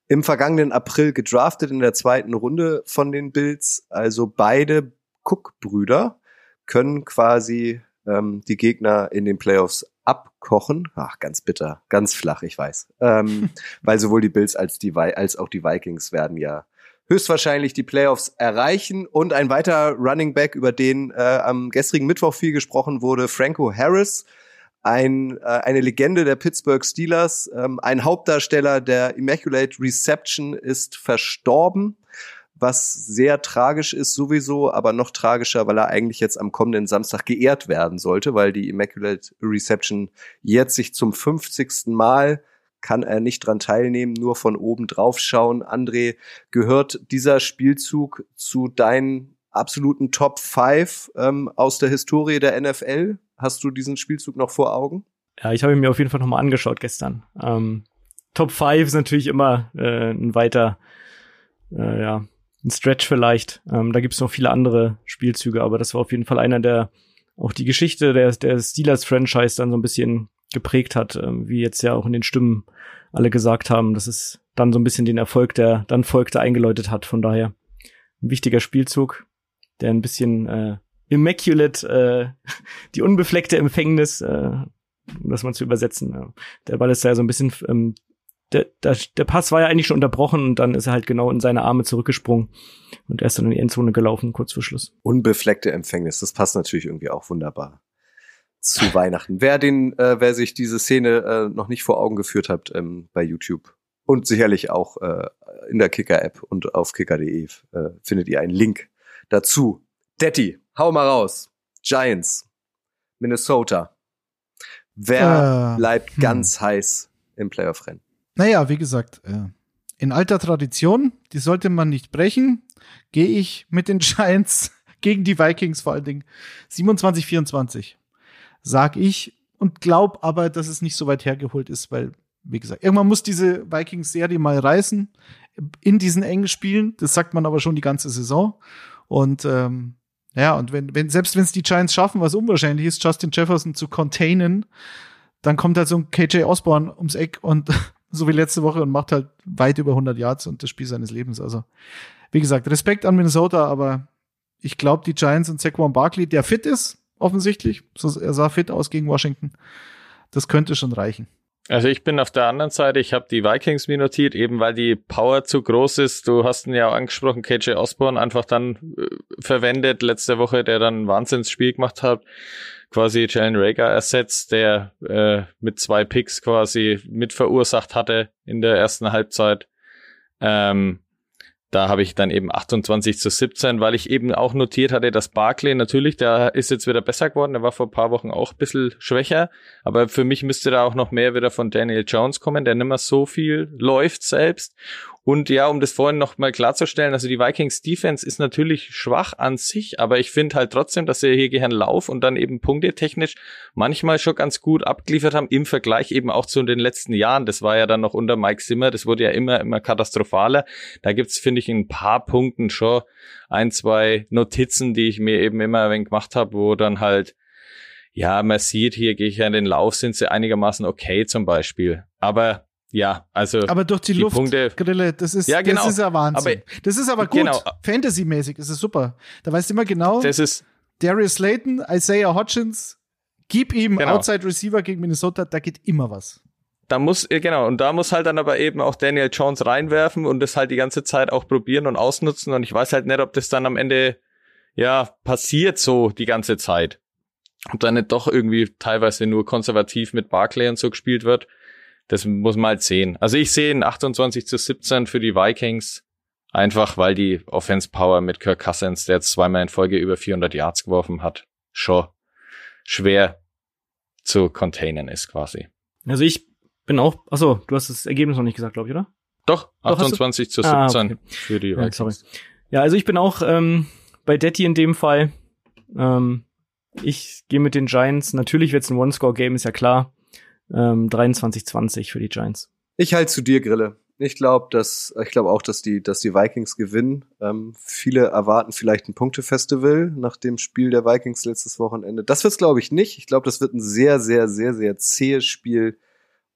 im vergangenen April gedraftet in der zweiten Runde von den Bills. Also beide Cook-Brüder können quasi ähm, die Gegner in den Playoffs abkochen. Ach, ganz bitter, ganz flach, ich weiß. Ähm, weil sowohl die Bills als, die, als auch die Vikings werden ja höchstwahrscheinlich die Playoffs erreichen. Und ein weiterer Running Back, über den äh, am gestrigen Mittwoch viel gesprochen wurde, Franco Harris. Ein, äh, eine Legende der Pittsburgh Steelers, ähm, ein Hauptdarsteller der Immaculate Reception ist verstorben was sehr tragisch ist sowieso, aber noch tragischer, weil er eigentlich jetzt am kommenden Samstag geehrt werden sollte, weil die Immaculate Reception jetzt sich zum 50. Mal kann er nicht dran teilnehmen, nur von oben drauf schauen. André, gehört dieser Spielzug zu deinen absoluten Top 5 ähm, aus der Historie der NFL? Hast du diesen Spielzug noch vor Augen? Ja, ich habe ihn mir auf jeden Fall nochmal angeschaut gestern. Ähm, Top 5 ist natürlich immer äh, ein weiter, äh, ja, ein Stretch vielleicht. Ähm, da gibt's noch viele andere Spielzüge, aber das war auf jeden Fall einer, der auch die Geschichte der, der Steelers-Franchise dann so ein bisschen geprägt hat, ähm, wie jetzt ja auch in den Stimmen alle gesagt haben, dass es dann so ein bisschen den Erfolg, der dann folgte, eingeläutet hat. Von daher ein wichtiger Spielzug, der ein bisschen äh, immaculate, äh, die unbefleckte Empfängnis, äh, um das mal zu übersetzen. Ja. Der Ball ist ja so ein bisschen ähm, der, der, der Pass war ja eigentlich schon unterbrochen und dann ist er halt genau in seine Arme zurückgesprungen und er ist dann in die Endzone gelaufen, kurz vor Schluss. Unbefleckte Empfängnis, das passt natürlich irgendwie auch wunderbar zu Weihnachten. Wer den, äh, wer sich diese Szene äh, noch nicht vor Augen geführt hat ähm, bei YouTube und sicherlich auch äh, in der Kicker-App und auf kicker.de äh, findet ihr einen Link dazu. Detti, hau mal raus. Giants, Minnesota. Wer äh, bleibt hm. ganz heiß im Playoff-Rennen? Naja, wie gesagt, äh, in alter Tradition, die sollte man nicht brechen, gehe ich mit den Giants gegen die Vikings vor allen Dingen 27-24, sag ich und glaub aber, dass es nicht so weit hergeholt ist, weil, wie gesagt, irgendwann muss diese Vikings-Serie mal reißen. in diesen engen Spielen. Das sagt man aber schon die ganze Saison. Und ähm, ja, und wenn, wenn selbst wenn es die Giants schaffen, was unwahrscheinlich ist, Justin Jefferson zu containen, dann kommt halt so ein KJ Osborne ums Eck und so wie letzte Woche und macht halt weit über 100 Yards und das Spiel seines Lebens. Also, wie gesagt, Respekt an Minnesota, aber ich glaube, die Giants und Saquon Barkley, der fit ist, offensichtlich, er sah fit aus gegen Washington, das könnte schon reichen. Also ich bin auf der anderen Seite, ich habe die Vikings mir notiert, eben weil die Power zu groß ist. Du hast ihn ja auch angesprochen, KJ Osborne einfach dann äh, verwendet letzte Woche, der dann ein Wahnsinnsspiel gemacht hat. Quasi Jalen Rager ersetzt, der äh, mit zwei Picks quasi mit verursacht hatte in der ersten Halbzeit. Ähm, da habe ich dann eben 28 zu 17, weil ich eben auch notiert hatte, dass Barclay natürlich, der ist jetzt wieder besser geworden, der war vor ein paar Wochen auch ein bisschen schwächer, aber für mich müsste da auch noch mehr wieder von Daniel Jones kommen, der nicht mehr so viel läuft selbst und ja, um das vorhin noch mal klarzustellen, also die Vikings Defense ist natürlich schwach an sich, aber ich finde halt trotzdem, dass sie hier gern Lauf und dann eben punktetechnisch manchmal schon ganz gut abgeliefert haben im Vergleich eben auch zu den letzten Jahren. Das war ja dann noch unter Mike Zimmer, das wurde ja immer, immer katastrophaler. Da gibt's, finde ich, in ein paar Punkten schon ein, zwei Notizen, die ich mir eben immer ein wenig gemacht habe, wo dann halt ja, man sieht, hier gehe ich ja in den Lauf, sind sie einigermaßen okay zum Beispiel. Aber ja, also. Aber durch die, die Luft, Punkte, Grille, das ist, ja, genau. das ist ja Wahnsinn. Aber, das ist aber gut. Genau. Fantasy-mäßig ist es super. Da weißt du immer genau. Das ist. Darius Slayton, Isaiah Hodgins, gib ihm genau. Outside Receiver gegen Minnesota, da geht immer was. Da muss, genau, und da muss halt dann aber eben auch Daniel Jones reinwerfen und das halt die ganze Zeit auch probieren und ausnutzen. Und ich weiß halt nicht, ob das dann am Ende, ja, passiert so die ganze Zeit. Ob da nicht doch irgendwie teilweise nur konservativ mit Barclay und so gespielt wird das muss man halt sehen. Also ich sehe ein 28 zu 17 für die Vikings. Einfach weil die Offense Power mit Kirk Cousins, der jetzt zweimal in Folge über 400 Yards geworfen hat, schon schwer zu containen ist quasi. Also ich bin auch, achso, du hast das Ergebnis noch nicht gesagt, glaube ich, oder? Doch, Doch 28 zu 17 ah, okay. für die Vikings. Ja, sorry. ja, also ich bin auch ähm, bei Detti in dem Fall. Ähm, ich gehe mit den Giants. Natürlich wird es ein One-Score-Game, ist ja klar ähm, 23-20 für die Giants. Ich halte zu dir, Grille. Ich glaube, dass ich glaube auch, dass die, dass die Vikings gewinnen. Ähm, viele erwarten vielleicht ein Punktefestival nach dem Spiel der Vikings letztes Wochenende. Das wird's, glaube ich, nicht. Ich glaube, das wird ein sehr, sehr, sehr, sehr zähes Spiel.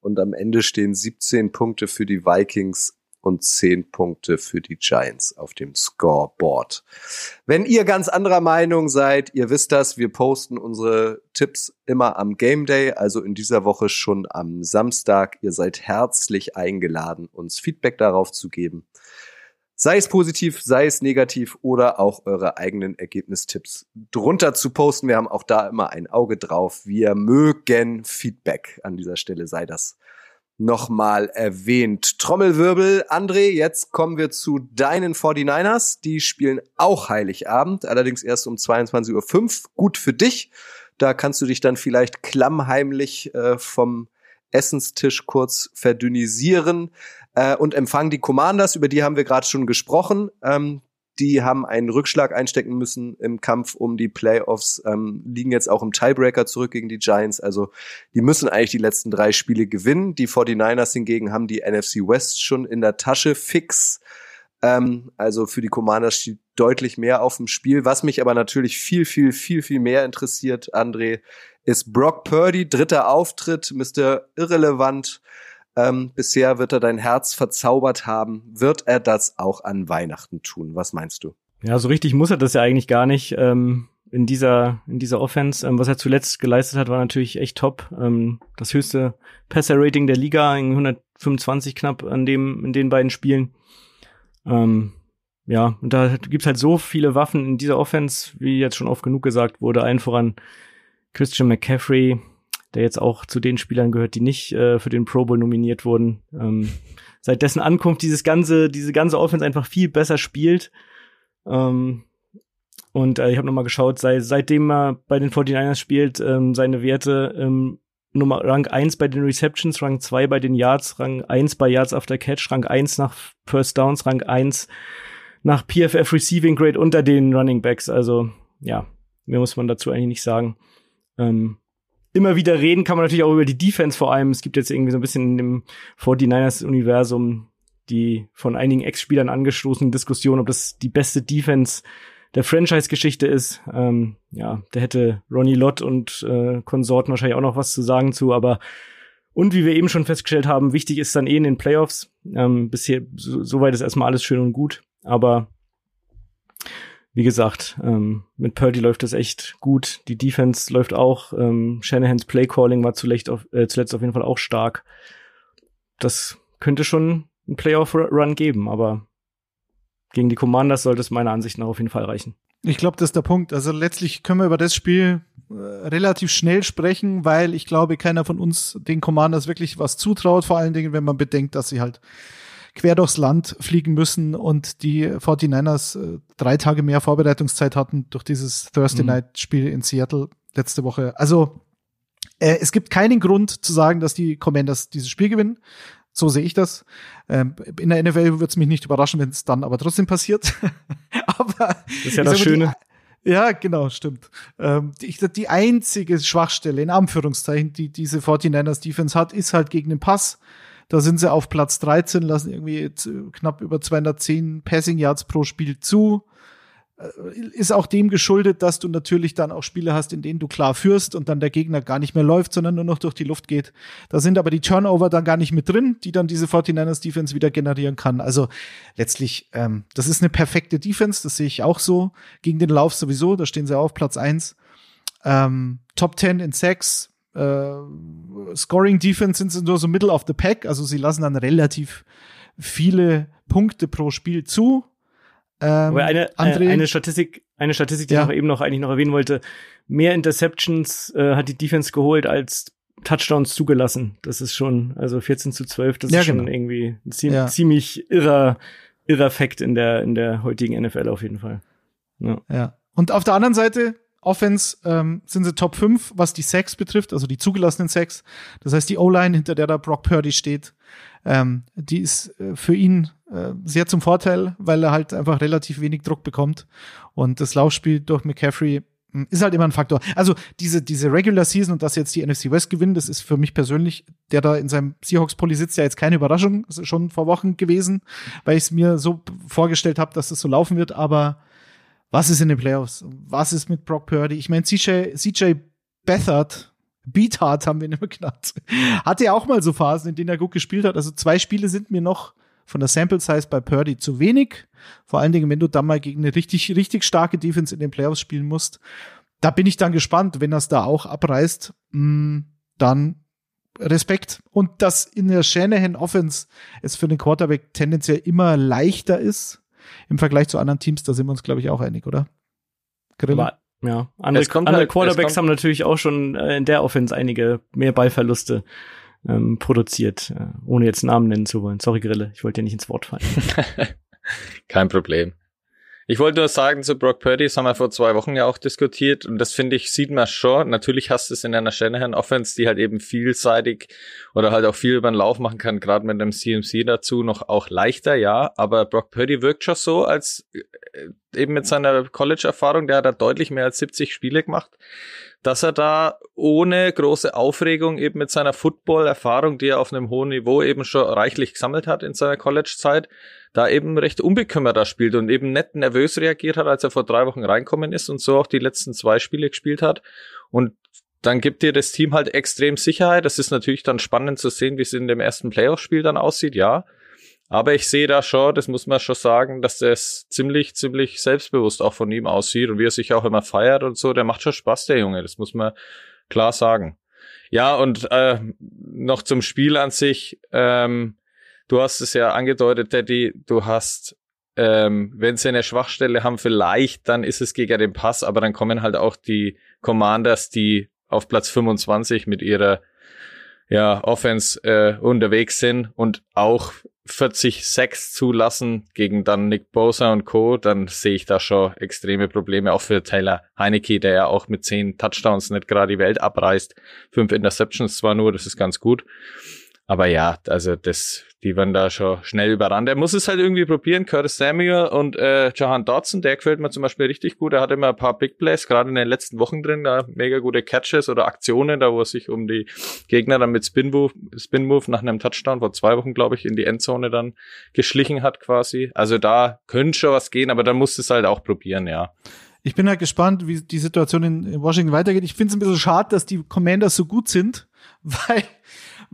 Und am Ende stehen 17 Punkte für die Vikings und 10 Punkte für die Giants auf dem Scoreboard. Wenn ihr ganz anderer Meinung seid, ihr wisst das, wir posten unsere Tipps immer am Game Day, also in dieser Woche schon am Samstag. Ihr seid herzlich eingeladen, uns Feedback darauf zu geben. Sei es positiv, sei es negativ oder auch eure eigenen Ergebnistipps drunter zu posten. Wir haben auch da immer ein Auge drauf. Wir mögen Feedback. An dieser Stelle sei das nochmal erwähnt. Trommelwirbel, André, jetzt kommen wir zu deinen 49ers. Die spielen auch Heiligabend, allerdings erst um 22.05 Uhr. Gut für dich. Da kannst du dich dann vielleicht klammheimlich äh, vom Essenstisch kurz verdünnisieren äh, und empfangen die Commanders, über die haben wir gerade schon gesprochen. Ähm, die haben einen Rückschlag einstecken müssen im Kampf um die Playoffs, ähm, liegen jetzt auch im Tiebreaker zurück gegen die Giants. Also die müssen eigentlich die letzten drei Spiele gewinnen. Die 49ers hingegen haben die NFC West schon in der Tasche fix. Ähm, also für die Commanders steht deutlich mehr auf dem Spiel. Was mich aber natürlich viel, viel, viel, viel mehr interessiert, André, ist Brock Purdy, dritter Auftritt, Mr. Irrelevant. Ähm, bisher wird er dein Herz verzaubert haben. Wird er das auch an Weihnachten tun? Was meinst du? Ja, so richtig muss er das ja eigentlich gar nicht. Ähm, in dieser, in dieser Offense, ähm, was er zuletzt geleistet hat, war natürlich echt top. Ähm, das höchste Passer-Rating der Liga, in 125 knapp an dem, in den beiden Spielen. Ähm, ja, und da gibt's halt so viele Waffen in dieser Offense, wie jetzt schon oft genug gesagt wurde, allen voran Christian McCaffrey, der jetzt auch zu den Spielern gehört, die nicht äh, für den Pro Bowl nominiert wurden. Ähm, seit dessen Ankunft dieses ganze, diese ganze Offense einfach viel besser spielt. Ähm, und äh, ich habe nochmal geschaut, sei, seitdem er bei den 49ers spielt, ähm, seine Werte ähm, Nummer Rang 1 bei den Receptions, Rang 2 bei den Yards, Rang 1 bei Yards after Catch, Rang 1 nach First Downs, Rang 1 nach PFF Receiving Grade unter den Running Backs. Also ja, mehr muss man dazu eigentlich nicht sagen. Ähm, immer wieder reden kann man natürlich auch über die Defense vor allem. Es gibt jetzt irgendwie so ein bisschen in dem 49ers-Universum die von einigen Ex-Spielern angestoßene Diskussion, ob das die beste Defense der Franchise-Geschichte ist. Ähm, ja, da hätte Ronnie Lott und äh, Konsorten wahrscheinlich auch noch was zu sagen zu, aber und wie wir eben schon festgestellt haben, wichtig ist dann eh in den Playoffs. Ähm, bisher, so, soweit ist erstmal alles schön und gut, aber wie gesagt, ähm, mit Purdy läuft das echt gut. Die Defense läuft auch. Ähm, Shanahans Playcalling war zuletzt auf, äh, zuletzt auf jeden Fall auch stark. Das könnte schon ein Playoff-Run geben, aber gegen die Commanders sollte es meiner Ansicht nach auf jeden Fall reichen. Ich glaube, das ist der Punkt. Also letztlich können wir über das Spiel äh, relativ schnell sprechen, weil ich glaube, keiner von uns den Commanders wirklich was zutraut, vor allen Dingen, wenn man bedenkt, dass sie halt quer durchs Land fliegen müssen und die 49ers äh, drei Tage mehr Vorbereitungszeit hatten durch dieses Thursday mhm. Night Spiel in Seattle letzte Woche. Also äh, es gibt keinen Grund zu sagen, dass die Commanders dieses Spiel gewinnen. So sehe ich das. Ähm, in der NFL würde es mich nicht überraschen, wenn es dann aber trotzdem passiert. aber das ist ja das Schöne. Ja, genau, stimmt. Ähm, die, die einzige Schwachstelle, in Anführungszeichen, die diese 49ers Defense hat, ist halt gegen den Pass. Da sind sie auf Platz 13, lassen irgendwie knapp über 210 Passing Yards pro Spiel zu. Äh, ist auch dem geschuldet, dass du natürlich dann auch Spiele hast, in denen du klar führst und dann der Gegner gar nicht mehr läuft, sondern nur noch durch die Luft geht. Da sind aber die Turnover dann gar nicht mit drin, die dann diese 49ers Defense wieder generieren kann. Also letztlich, ähm, das ist eine perfekte Defense, das sehe ich auch so. Gegen den Lauf sowieso, da stehen sie auf Platz eins. Ähm, Top 10 in Sacks, äh, Scoring Defense sind sie nur so Middle of the Pack, also sie lassen dann relativ viele Punkte pro Spiel zu ähm, eine, André, eine Statistik, eine Statistik, die ja. ich eben noch eigentlich noch erwähnen wollte. Mehr Interceptions äh, hat die Defense geholt als Touchdowns zugelassen. Das ist schon, also 14 zu 12, das ja, ist schon genau. irgendwie ein ziemlich, ja. ziemlich irrer, irrer Fakt in der, in der heutigen NFL auf jeden Fall. Ja. ja. Und auf der anderen Seite, Offense ähm, sind sie Top 5, was die Sacks betrifft, also die zugelassenen Sacks. Das heißt, die O-Line, hinter der da Brock Purdy steht, ähm, die ist äh, für ihn äh, sehr zum Vorteil, weil er halt einfach relativ wenig Druck bekommt. Und das Laufspiel durch McCaffrey hm, ist halt immer ein Faktor. Also diese, diese Regular Season und dass jetzt die NFC West gewinnen, das ist für mich persönlich, der da in seinem Seahawks-Pulli sitzt, ja jetzt keine Überraschung. Das ist schon vor Wochen gewesen, weil ich es mir so vorgestellt habe, dass es das so laufen wird. Aber was ist in den Playoffs? Was ist mit Brock Purdy? Ich meine, CJ, CJ Beathard Beathard haben wir ihn immer genannt. Hatte ja auch mal so Phasen, in denen er gut gespielt hat. Also zwei Spiele sind mir noch von der Sample Size bei Purdy zu wenig. Vor allen Dingen, wenn du dann mal gegen eine richtig, richtig starke Defense in den Playoffs spielen musst. Da bin ich dann gespannt, wenn das da auch abreißt, mm, dann Respekt. Und dass in der Shanahan Offense es für den Quarterback tendenziell immer leichter ist im Vergleich zu anderen Teams, da sind wir uns, glaube ich, auch einig, oder? Grille? Ja, andere, andere halt, Quarterbacks haben natürlich auch schon äh, in der Offense einige mehr Ballverluste ähm, produziert, äh, ohne jetzt Namen nennen zu wollen. Sorry, Grille, ich wollte dir nicht ins Wort fallen. Kein Problem. Ich wollte nur sagen zu Brock Purdy, das haben wir vor zwei Wochen ja auch diskutiert und das finde ich, sieht man schon. Natürlich hast du es in einer Shanahan Offense, die halt eben vielseitig oder halt auch viel über den Lauf machen kann, gerade mit einem CMC dazu noch auch leichter, ja. Aber Brock Purdy wirkt schon so, als äh, eben mit seiner College-Erfahrung, der hat da deutlich mehr als 70 Spiele gemacht dass er da ohne große Aufregung eben mit seiner Football-Erfahrung, die er auf einem hohen Niveau eben schon reichlich gesammelt hat in seiner College-Zeit, da eben recht unbekümmerter spielt und eben nicht nervös reagiert hat, als er vor drei Wochen reinkommen ist und so auch die letzten zwei Spiele gespielt hat. Und dann gibt dir das Team halt extrem Sicherheit. Das ist natürlich dann spannend zu sehen, wie es in dem ersten Playoff-Spiel dann aussieht, ja. Aber ich sehe da schon, das muss man schon sagen, dass das ziemlich, ziemlich selbstbewusst auch von ihm aussieht und wie er sich auch immer feiert und so. Der macht schon Spaß, der Junge. Das muss man klar sagen. Ja, und äh, noch zum Spiel an sich. Ähm, du hast es ja angedeutet, Daddy, du hast, ähm, wenn sie eine Schwachstelle haben, vielleicht, dann ist es gegen den Pass, aber dann kommen halt auch die Commanders, die auf Platz 25 mit ihrer ja, Offense äh, unterwegs sind und auch 40 Sacks zulassen gegen dann Nick Bosa und Co., dann sehe ich da schon extreme Probleme, auch für Taylor Heineke, der ja auch mit 10 Touchdowns nicht gerade die Welt abreißt. Fünf Interceptions zwar nur, das ist ganz gut. Aber ja, also das, die werden da schon schnell überrannt. Er muss es halt irgendwie probieren. Curtis Samuel und äh, Jahan Dodson, der gefällt mir zum Beispiel richtig gut. Er hat immer ein paar Big Plays, gerade in den letzten Wochen drin, da mega gute Catches oder Aktionen, da wo er sich um die Gegner dann mit Spin Move, Spin Move nach einem Touchdown vor zwei Wochen, glaube ich, in die Endzone dann geschlichen hat quasi. Also da könnte schon was gehen, aber dann muss es halt auch probieren, ja. Ich bin halt gespannt, wie die Situation in Washington weitergeht. Ich finde es ein bisschen schade, dass die Commanders so gut sind, weil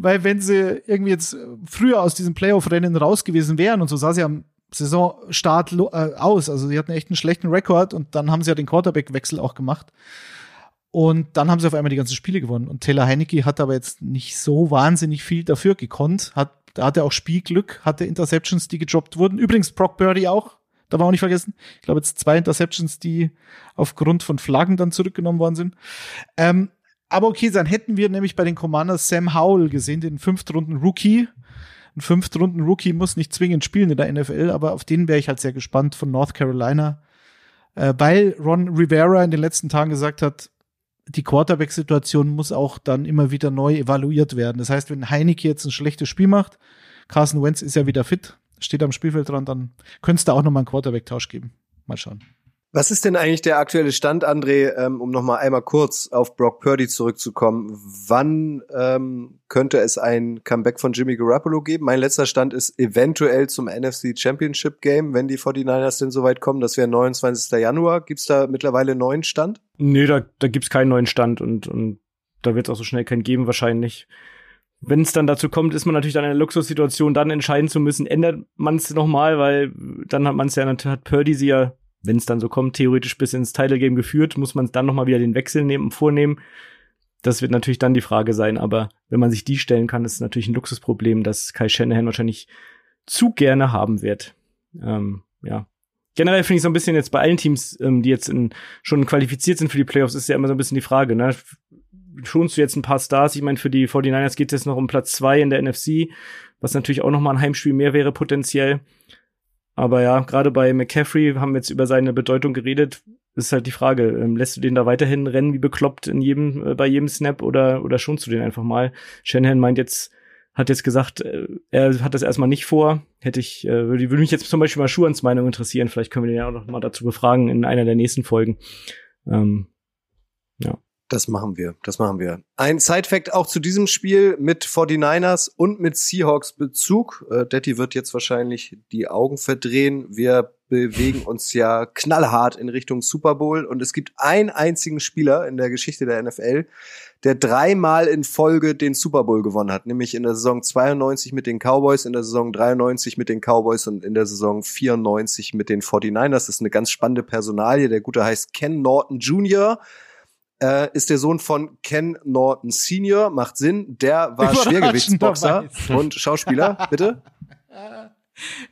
weil wenn sie irgendwie jetzt früher aus diesem Playoff-Rennen raus gewesen wären und so sah sie am Saisonstart äh, aus, also sie hatten echt einen schlechten Rekord und dann haben sie ja den Quarterback-Wechsel auch gemacht. Und dann haben sie auf einmal die ganzen Spiele gewonnen. Und Taylor Heinecke hat aber jetzt nicht so wahnsinnig viel dafür gekonnt. Hat, da hatte auch Spielglück, hatte Interceptions, die gedroppt wurden. Übrigens Brock Birdie auch, da war auch nicht vergessen. Ich glaube jetzt zwei Interceptions, die aufgrund von Flaggen dann zurückgenommen worden sind. Ähm, aber okay, dann hätten wir nämlich bei den Commanders Sam Howell gesehen, den Fünftrunden Rookie. Ein Fünftrunden Rookie muss nicht zwingend spielen in der NFL, aber auf den wäre ich halt sehr gespannt von North Carolina, äh, weil Ron Rivera in den letzten Tagen gesagt hat, die Quarterback-Situation muss auch dann immer wieder neu evaluiert werden. Das heißt, wenn Heineke jetzt ein schlechtes Spiel macht, Carson Wentz ist ja wieder fit, steht am Spielfeld dran, dann könnte es da auch nochmal einen Quarterback-Tausch geben. Mal schauen. Was ist denn eigentlich der aktuelle Stand, André, ähm, um nochmal einmal kurz auf Brock Purdy zurückzukommen? Wann ähm, könnte es ein Comeback von Jimmy Garoppolo geben? Mein letzter Stand ist eventuell zum NFC Championship Game, wenn die 49ers denn soweit kommen. Das wäre 29. Januar. Gibt's da mittlerweile einen neuen Stand? Nee, da, da gibt's keinen neuen Stand und, und da wird es auch so schnell keinen geben wahrscheinlich. Wenn es dann dazu kommt, ist man natürlich dann in einer Luxussituation, dann entscheiden zu müssen, ändert man es nochmal, weil dann hat man es ja, hat Purdy sie ja wenn es dann so kommt, theoretisch bis ins Title Game geführt, muss man dann nochmal wieder den Wechsel nehmen, vornehmen. Das wird natürlich dann die Frage sein, aber wenn man sich die stellen kann, ist natürlich ein Luxusproblem, das Kai Shanahan wahrscheinlich zu gerne haben wird. Ähm, ja. Generell finde ich so ein bisschen jetzt bei allen Teams, ähm, die jetzt in, schon qualifiziert sind für die Playoffs, ist ja immer so ein bisschen die Frage, ne? Schonst du jetzt ein paar Stars? Ich meine, für die 49ers geht es jetzt noch um Platz zwei in der NFC, was natürlich auch noch mal ein Heimspiel mehr wäre potenziell. Aber ja, gerade bei McCaffrey haben wir jetzt über seine Bedeutung geredet. Ist halt die Frage, ähm, lässt du den da weiterhin rennen wie bekloppt in jedem, äh, bei jedem Snap oder, oder schonst du den einfach mal? Shanahan meint jetzt, hat jetzt gesagt, äh, er hat das erstmal nicht vor. Hätte ich, äh, würde, würde mich jetzt zum Beispiel mal Schuhans Meinung interessieren. Vielleicht können wir den ja auch noch mal dazu befragen in einer der nächsten Folgen. Ähm, ja. Das machen wir, das machen wir. Ein Side-Fact auch zu diesem Spiel mit 49ers und mit Seahawks Bezug. Äh, Detti wird jetzt wahrscheinlich die Augen verdrehen. Wir bewegen uns ja knallhart in Richtung Super Bowl und es gibt einen einzigen Spieler in der Geschichte der NFL, der dreimal in Folge den Super Bowl gewonnen hat, nämlich in der Saison 92 mit den Cowboys, in der Saison 93 mit den Cowboys und in der Saison 94 mit den 49ers. Das ist eine ganz spannende Personalie. Der Gute heißt Ken Norton Jr., äh, ist der Sohn von Ken Norton Senior, macht Sinn. Der war Schwergewichtsboxer und Schauspieler, bitte.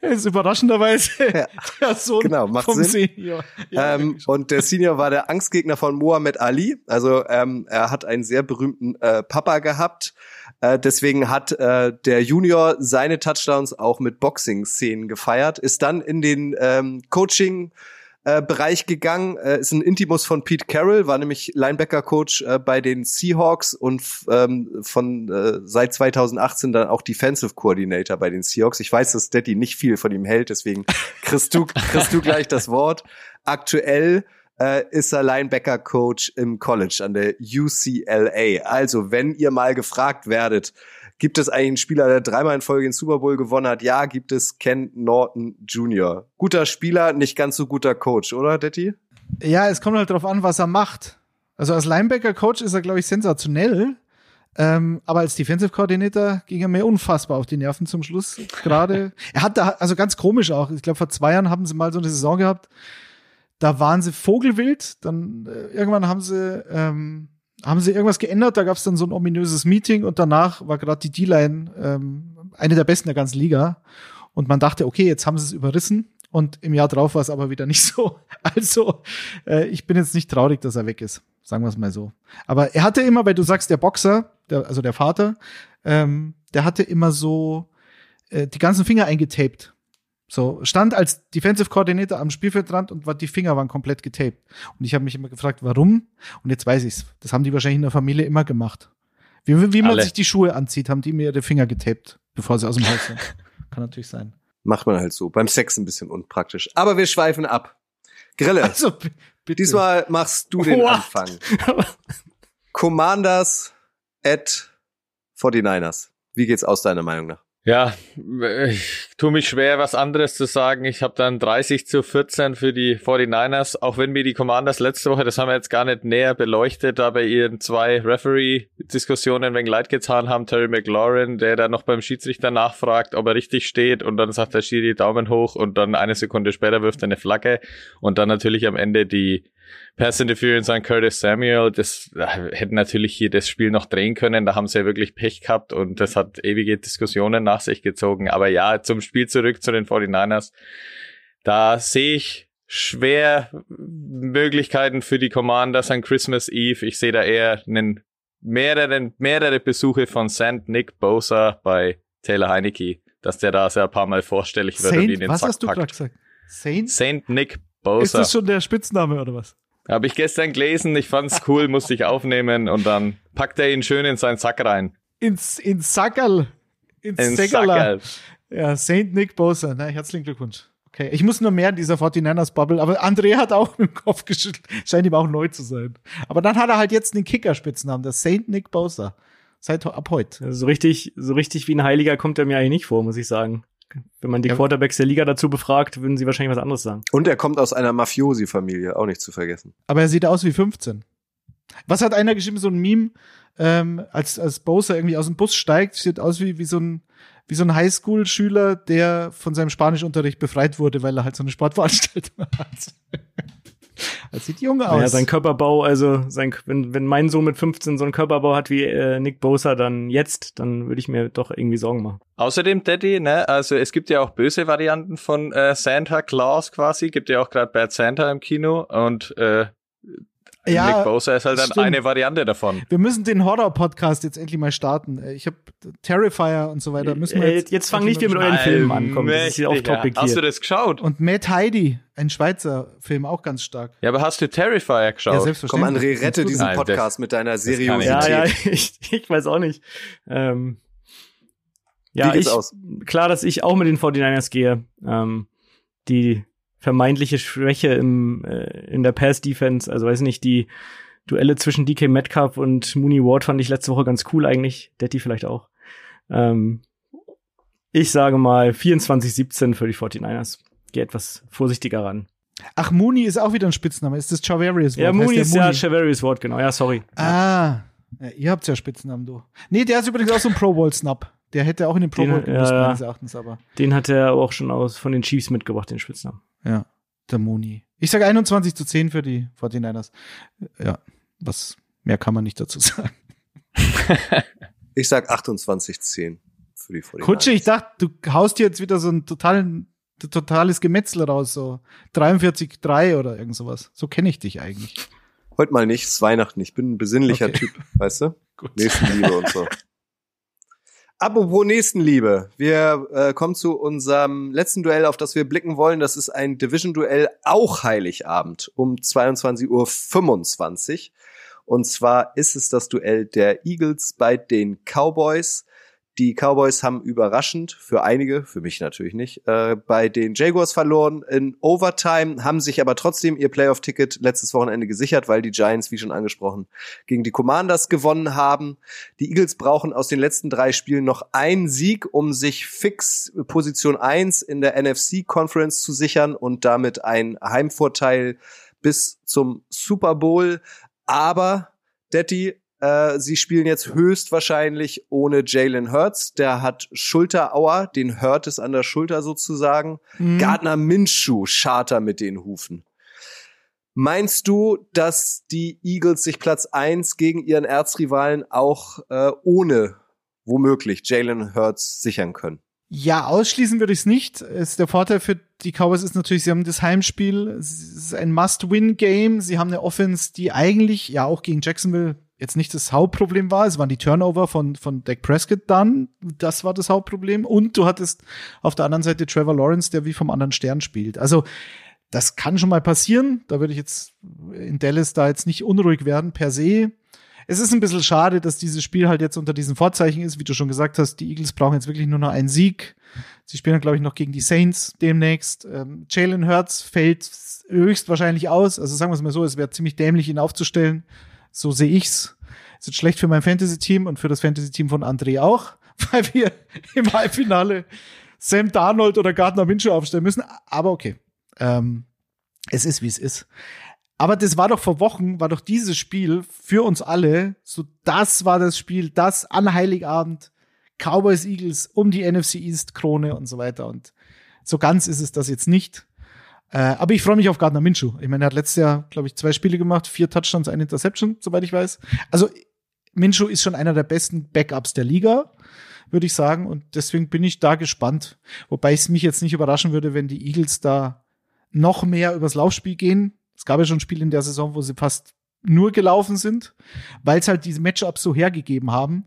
Er ist überraschenderweise ja, der Sohn genau, macht vom Sinn. Senior. Ja, ähm, und der Senior war der Angstgegner von Mohammed Ali. Also ähm, er hat einen sehr berühmten äh, Papa gehabt. Äh, deswegen hat äh, der Junior seine Touchdowns auch mit Boxing-Szenen gefeiert. Ist dann in den ähm, Coaching- äh, Bereich gegangen. Äh, ist ein Intimus von Pete Carroll, war nämlich Linebacker-Coach äh, bei den Seahawks und ähm, von äh, seit 2018 dann auch Defensive Coordinator bei den Seahawks. Ich weiß, dass Daddy nicht viel von ihm hält, deswegen kriegst du, kriegst du gleich das Wort. Aktuell äh, ist er Linebacker-Coach im College an der UCLA. Also, wenn ihr mal gefragt werdet, Gibt es eigentlich einen Spieler, der dreimal in Folge den Super Bowl gewonnen hat? Ja, gibt es Ken Norton Jr. Guter Spieler, nicht ganz so guter Coach, oder, Detti? Ja, es kommt halt drauf an, was er macht. Also als Linebacker-Coach ist er, glaube ich, sensationell. Ähm, aber als Defensive Coordinator ging er mir unfassbar auf die Nerven zum Schluss. Gerade, er hat da, also ganz komisch auch. Ich glaube, vor zwei Jahren haben sie mal so eine Saison gehabt. Da waren sie vogelwild. Dann äh, irgendwann haben sie ähm, haben sie irgendwas geändert. Da gab es dann so ein ominöses Meeting und danach war gerade die D-Line ähm, eine der besten der ganzen Liga. Und man dachte, okay, jetzt haben sie es überrissen. Und im Jahr drauf war es aber wieder nicht so. Also, äh, ich bin jetzt nicht traurig, dass er weg ist. Sagen wir es mal so. Aber er hatte immer, weil du sagst, der Boxer, der, also der Vater, ähm, der hatte immer so äh, die ganzen Finger eingetaped. So, stand als Defensive Coordinator am Spielfeldrand und war, die Finger waren komplett getaped. Und ich habe mich immer gefragt, warum? Und jetzt weiß ich's. Das haben die wahrscheinlich in der Familie immer gemacht. Wie, wie man Alle. sich die Schuhe anzieht, haben die mir die Finger getaped, bevor sie aus dem Haus sind. Kann natürlich sein. Macht man halt so. Beim Sex ein bisschen unpraktisch. Aber wir schweifen ab. Grille, Also, bitte. diesmal machst du den What? Anfang. Commanders at 49ers. Wie geht's aus deiner Meinung nach? Ja, ich tue mich schwer, was anderes zu sagen. Ich habe dann 30 zu 14 für die 49ers, auch wenn mir die Commanders letzte Woche, das haben wir jetzt gar nicht näher beleuchtet, da bei ihren zwei Referee-Diskussionen wegen Leid getan haben, Terry McLaurin, der da noch beim Schiedsrichter nachfragt, ob er richtig steht. Und dann sagt der Schiri Daumen hoch und dann eine Sekunde später wirft er eine Flagge. Und dann natürlich am Ende die Pass Interference an Curtis Samuel, das hätten natürlich hier das Spiel noch drehen können. Da haben sie ja wirklich Pech gehabt und das hat ewige Diskussionen nach sich gezogen. Aber ja, zum Spiel zurück zu den 49ers. Da sehe ich schwer Möglichkeiten für die Commanders an Christmas Eve. Ich sehe da eher einen mehrere, mehrere Besuche von St. Nick Bosa bei Taylor Heineke, dass der da sehr ein paar Mal vorstellig wird und ihn in Saint, den was Sack hast du gerade packt. gesagt? Saint? St. Nick Ist Bosa. das schon der Spitzname oder was? Habe ich gestern gelesen, ich fand's cool, musste ich aufnehmen und dann packt er ihn schön in seinen Sack rein. Ins, ins Sackerl. Ins In Säckerl. Sackerl. Ja, Saint Nick Bosa. Na, herzlichen Glückwunsch. Okay, ich muss nur mehr in dieser 49ers-Bubble, aber André hat auch mit dem Kopf geschüttelt. Scheint ihm auch neu zu sein. Aber dann hat er halt jetzt einen Kicker-Spitznamen, der Saint Nick Bosa. Seit ho- ab heute. So richtig, so richtig wie ein Heiliger kommt er mir eigentlich nicht vor, muss ich sagen. Wenn man die Ja. Quarterbacks der Liga dazu befragt, würden sie wahrscheinlich was anderes sagen. Und er kommt aus einer Mafiosi-Familie, auch nicht zu vergessen. Aber er sieht aus wie 15. Was hat einer geschrieben, so ein Meme, ähm, als, als Bosa irgendwie aus dem Bus steigt, sieht aus wie, wie so ein, wie so ein Highschool-Schüler, der von seinem Spanischunterricht befreit wurde, weil er halt so eine Sportveranstaltung hat. Das sieht jung aus. Naja, sein Körperbau, also sein, wenn, wenn mein Sohn mit 15 so einen Körperbau hat wie äh, Nick Bosa, dann jetzt, dann würde ich mir doch irgendwie Sorgen machen. Außerdem, Daddy, ne, also es gibt ja auch böse Varianten von äh, Santa Claus quasi, gibt ja auch gerade Bad Santa im Kino und äh, Ja, Nick Bosa ist halt dann stimmt. eine Variante davon. Wir müssen den Horror-Podcast jetzt endlich mal starten. Äh, Ich habe Terrifier und so weiter. Müssen wir Äh, jetzt, jetzt fang nicht wieder mit euren Filmen an, komm, das ist hier Allmächtiger. off-topic Hast du das geschaut? Und Matt Heidi, ein Schweizer Film, auch ganz stark. ja, aber hast du Terrifier geschaut? Ja, Komm, selbstverständlich. André, rette diesen Nein, das- Podcast mit deiner Seriosität. Ja, ja, ich, ich weiß auch nicht. Ähm, ja, Wie geht's ich, aus? klar, dass ich auch mit den 49ers gehe. Ähm, die vermeintliche Schwäche im, äh, in der Pass-Defense, also weiß nicht, die Duelle zwischen DK Metcalf und Mooney Ward fand ich letzte Woche ganz cool eigentlich. Detti vielleicht auch. Ähm, ich sage mal 24-17 für die 49ers. Geh etwas vorsichtiger ran. Ach, Mooney ist auch wieder ein Spitzname. Ist das Chavarius Ja, Mooney ist ja Chavarius Ward, genau. Ja, sorry. Ah, ja, ihr habt ja Spitznamen, du. Nee, der ist übrigens auch so ein Pro Bowl Snap. Der hätte auch in den Pro Den- Bowl ja, ja. meines Erachtens, aber Den hat er auch schon aus von den Chiefs mitgebracht, den Spitznamen. Ja, der Mooney. Ich sage 21 zu 10 für die 49ers. Ja, was mehr kann man nicht dazu sagen. Ich sag 28-10 für die 49ers. Kutsche, ich dachte, du haust hier jetzt wieder so ein totalen, totales Gemetzel raus, so 43-3 oder irgend sowas. So kenne ich dich eigentlich. Heute mal nicht, es ist Weihnachten. Ich bin ein besinnlicher Okay. Typ, weißt du? Nächstenliebe und so. Apropos Nächstenliebe. Wir äh, kommen zu unserem letzten Duell, auf das wir blicken wollen. Das ist ein Division-Duell, auch Heiligabend um 22.25 Uhr. Und zwar ist es das Duell der Eagles bei den Cowboys. Die Cowboys haben überraschend, für einige, für mich natürlich nicht, äh, bei den Jaguars verloren in Overtime, haben sich aber trotzdem ihr Playoff-Ticket letztes Wochenende gesichert, weil die Giants, wie schon angesprochen, gegen die Commanders gewonnen haben. Die Eagles brauchen aus den letzten drei Spielen noch einen Sieg, um sich fix Position 1 in der NFC Conference zu sichern und damit einen Heimvorteil bis zum Super Bowl. Aber, Detti, äh, sie spielen jetzt höchstwahrscheinlich ohne Jalen Hurts. Der hat Schulterauer, den hört es an der Schulter sozusagen. Mhm. Gardner Minshew charter mit den Hufen. Meinst du, dass die Eagles sich Platz eins gegen ihren Erzrivalen auch äh, ohne womöglich Jalen Hurts sichern können? Ja, ausschließen würde ich es nicht. Es, der Vorteil für die Cowboys ist natürlich, sie haben das Heimspiel. Es ist ein Must-Win-Game. Sie haben eine Offense, die eigentlich ja auch gegen Jacksonville jetzt nicht das Hauptproblem war. Es waren die Turnover von, von Dak Prescott dann. Das war das Hauptproblem. Und du hattest auf der anderen Seite Trevor Lawrence, der wie vom anderen Stern spielt. Also, das kann schon mal passieren. Da würde ich jetzt in Dallas da jetzt nicht unruhig werden per se. es ist ein bisschen schade, dass dieses Spiel halt jetzt unter diesen Vorzeichen ist. Wie du schon gesagt hast, die Eagles brauchen jetzt wirklich nur noch einen Sieg. Sie spielen, glaube ich, noch gegen die Saints demnächst. Ähm, Jalen Hurts fällt höchstwahrscheinlich aus. Also sagen wir es mal so, es wäre ziemlich dämlich, ihn aufzustellen. So sehe ich's. Es ist schlecht für mein Fantasy-Team und für das Fantasy-Team von André auch, weil wir im Halbfinale Sam Darnold oder Gardner Minshew aufstellen müssen. Aber okay. Ähm, es ist, wie es ist. Aber das war doch vor Wochen, war doch dieses Spiel für uns alle, so das war das Spiel, das an Heiligabend, Cowboys Eagles um die NFC East Krone und so weiter. Und so ganz ist es das jetzt nicht. Äh, aber ich freue mich auf Gardner Minshew. Ich meine, er hat letztes Jahr, glaube ich, zwei Spiele gemacht, vier Touchdowns, eine Interception, soweit ich weiß. Also Minshew ist schon einer der besten Backups der Liga, würde ich sagen. Und deswegen bin ich da gespannt. Wobei es mich jetzt nicht überraschen würde, wenn die Eagles da noch mehr übers Laufspiel gehen. Es gab ja schon Spiele in der Saison, wo sie fast nur gelaufen sind, weil es halt diese Matchups so hergegeben haben.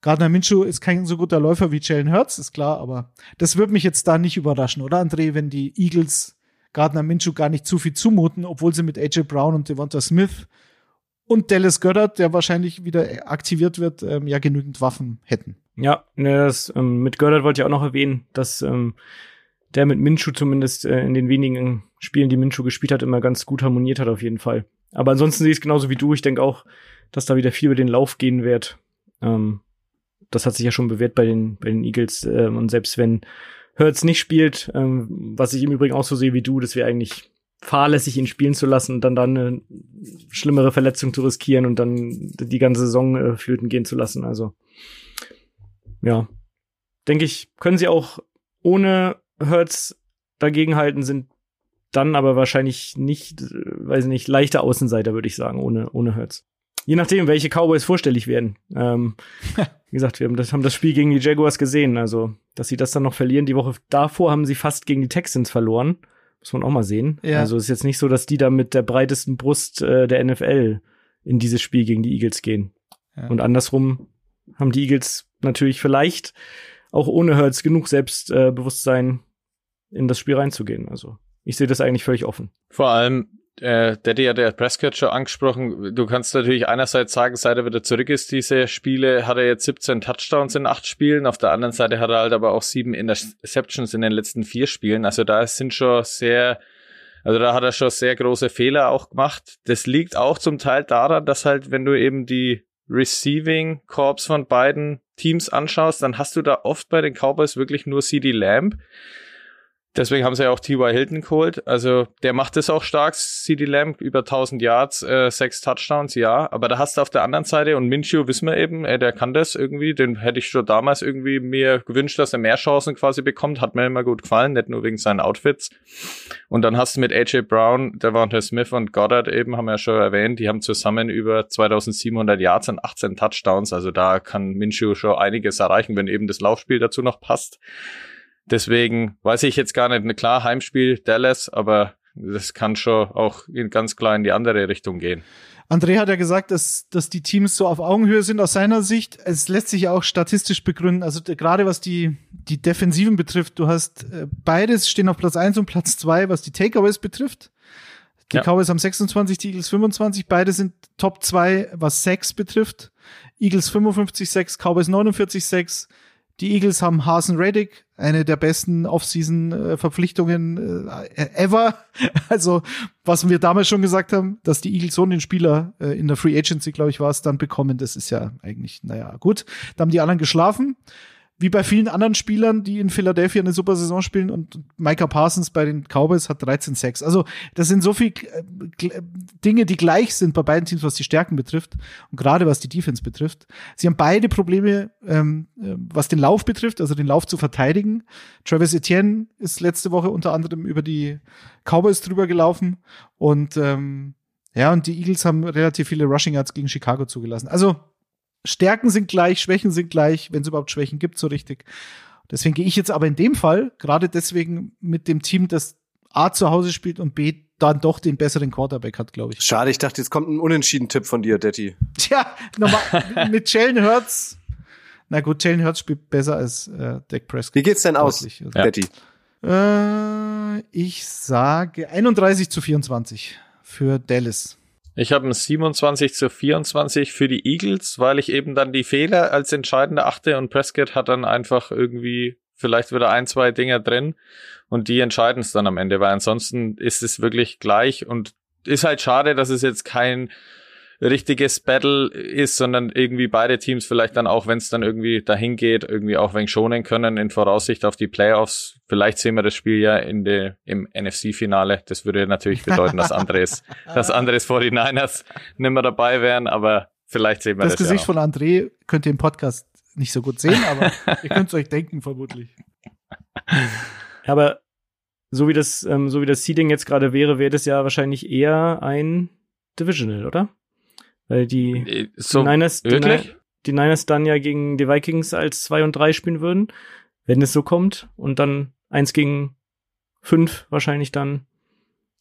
Gardner Minshew ist kein so guter Läufer wie Jalen Hurts, ist klar, aber das würde mich jetzt da nicht überraschen, oder André, wenn die Eagles Gardner Minshew gar nicht zu viel zumuten, obwohl sie mit AJ Brown und Devonta Smith und Dallas Goddard, der wahrscheinlich wieder aktiviert wird, ähm, ja genügend Waffen hätten. Ja, ne, das, ähm, mit Goddard wollte ich auch noch erwähnen, dass ähm, der mit Minshu zumindest äh, in den wenigen Spielen, die Minshu gespielt hat, immer ganz gut harmoniert hat auf jeden Fall. Aber ansonsten sehe ich es genauso wie du. Ich denke auch, dass da wieder viel über den Lauf gehen wird. Ähm, das hat sich ja schon bewährt bei den, bei den Eagles. Ähm, und selbst wenn Hurts nicht spielt, ähm, was ich im Übrigen auch so sehe wie du, das wäre eigentlich fahrlässig, ihn spielen zu lassen und dann dann eine schlimmere Verletzung zu riskieren und dann die ganze Saison äh, flöten gehen zu lassen. Also ja, denke ich, können sie auch ohne Hurts dagegenhalten, sind dann aber wahrscheinlich nicht, äh, weiß nicht, leichte Außenseiter, würde ich sagen, ohne, ohne Hurts. Je nachdem, welche Cowboys vorstellig werden. Ähm, wie gesagt, wir haben das, haben das Spiel gegen die Jaguars gesehen. Also, dass sie das dann noch verlieren. Die Woche davor haben sie fast gegen die Texans verloren. Muss man auch mal sehen. Ja. Also, es ist jetzt nicht so, dass die da mit der breitesten Brust äh, der NFL in dieses Spiel gegen die Eagles gehen. Ja. Und andersrum haben die Eagles natürlich vielleicht auch ohne Hurts genug Selbstbewusstsein in das Spiel reinzugehen. Also ich sehe das eigentlich völlig offen. Vor allem, äh, Daddy hat ja Prescott schon angesprochen. Du kannst natürlich einerseits sagen, seit er wieder zurück ist, diese Spiele, hat er jetzt 17 Touchdowns in acht Spielen. Auf der anderen Seite hat er halt aber auch sieben Interceptions in den letzten vier Spielen. Also da sind schon sehr, also da hat er schon sehr große Fehler auch gemacht. Das liegt auch zum Teil daran, dass halt, wenn du eben die Receiving Corps von beiden Teams anschaust, dann hast du da oft bei den Cowboys wirklich nur CD Lamb. Deswegen haben sie ja auch T.Y. Hilton geholt. Also der macht es auch stark. CD Lamb über 1000 Yards, äh, sechs Touchdowns, ja. Aber da hast du auf der anderen Seite und Minshew wissen wir eben, äh, der kann das irgendwie. Den hätte ich schon damals irgendwie mir gewünscht, dass er mehr Chancen quasi bekommt. Hat mir immer gut gefallen, nicht nur wegen seinen Outfits. Und dann hast du mit AJ Brown, Devonta Smith und Goddard eben, haben wir ja schon erwähnt, die haben zusammen über 2700 Yards und 18 Touchdowns. Also da kann Minshew schon einiges erreichen, wenn eben das Laufspiel dazu noch passt. Deswegen weiß ich jetzt gar nicht, klar, Heimspiel Dallas, aber das kann schon auch ganz klar in die andere Richtung gehen. André hat ja gesagt, dass, dass die Teams so auf Augenhöhe sind aus seiner Sicht. Es lässt sich ja auch statistisch begründen. Also gerade was die, die Defensiven betrifft, du hast äh, beides stehen auf Platz eins und Platz zwei, was die Takeaways betrifft. Die ja. Cowboys haben 26, die Eagles 25. Beide sind Top 2, was Sex betrifft. Eagles 55, 6, Cowboys 49, 6. Die Eagles haben Hasen Reddick, eine der besten Offseason-Verpflichtungen äh, ever. Also, was wir damals schon gesagt haben, dass die Eagles so einen Spieler äh, in der Free Agency, glaube ich, war es, dann bekommen, das ist ja eigentlich, naja, gut. Da haben die anderen geschlafen wie bei vielen anderen Spielern, die in Philadelphia eine super Saison spielen und Micah Parsons bei den Cowboys hat 13 Sacks. Also das sind so viele äh, Dinge, die gleich sind bei beiden Teams, was die Stärken betrifft und gerade was die Defense betrifft. Sie haben beide Probleme, ähm, äh, was den Lauf betrifft, also den Lauf zu verteidigen. Travis Etienne ist letzte Woche unter anderem über die Cowboys drüber gelaufen und ähm, ja, und die Eagles haben relativ viele Rushing Yards gegen Chicago zugelassen. Also Stärken sind gleich, Schwächen sind gleich, wenn es überhaupt Schwächen gibt, so richtig. Deswegen gehe ich jetzt aber in dem Fall, gerade deswegen mit dem Team, das A zu Hause spielt und B dann doch den besseren Quarterback hat, glaube ich. Schade, ich dachte, jetzt kommt ein Unentschieden-Tipp von dir, Detti. Tja, nochmal mit Jalen Hurts. Na gut, Jalen Hurts spielt besser als äh, Dak Prescott. Wie geht's denn aus, also, Detti? Äh, ich sage 31 zu 24 für Dallas. Ich habe ein 27 zu 24 für die Eagles, weil ich eben dann die Fehler als entscheidende achte und Prescott hat dann einfach irgendwie vielleicht wieder ein, zwei Dinger drin und die entscheiden es dann am Ende, weil ansonsten ist es wirklich gleich und ist halt schade, dass es jetzt kein richtiges Battle ist, sondern irgendwie beide Teams vielleicht dann auch, wenn es dann irgendwie dahin geht, irgendwie auch wenig schonen können in Voraussicht auf die Playoffs. Vielleicht sehen wir das Spiel ja in de, im NFC-Finale. Das würde natürlich bedeuten, dass Andres, dass Andres 49ers nicht mehr dabei wären, aber vielleicht sehen wir das. Das Gesicht ja von André könnt ihr im Podcast nicht so gut sehen, aber ihr könnt es euch denken, vermutlich. Aber so wie das, ähm, so wie das Seeding jetzt gerade wäre, wäre das ja wahrscheinlich eher ein Divisional, oder? Weil die, Äh, so, die, Niners, die, wirklich? Die Niners dann ja gegen die Vikings als 2 und 3 spielen würden, wenn es so kommt. Und dann eins gegen fünf wahrscheinlich dann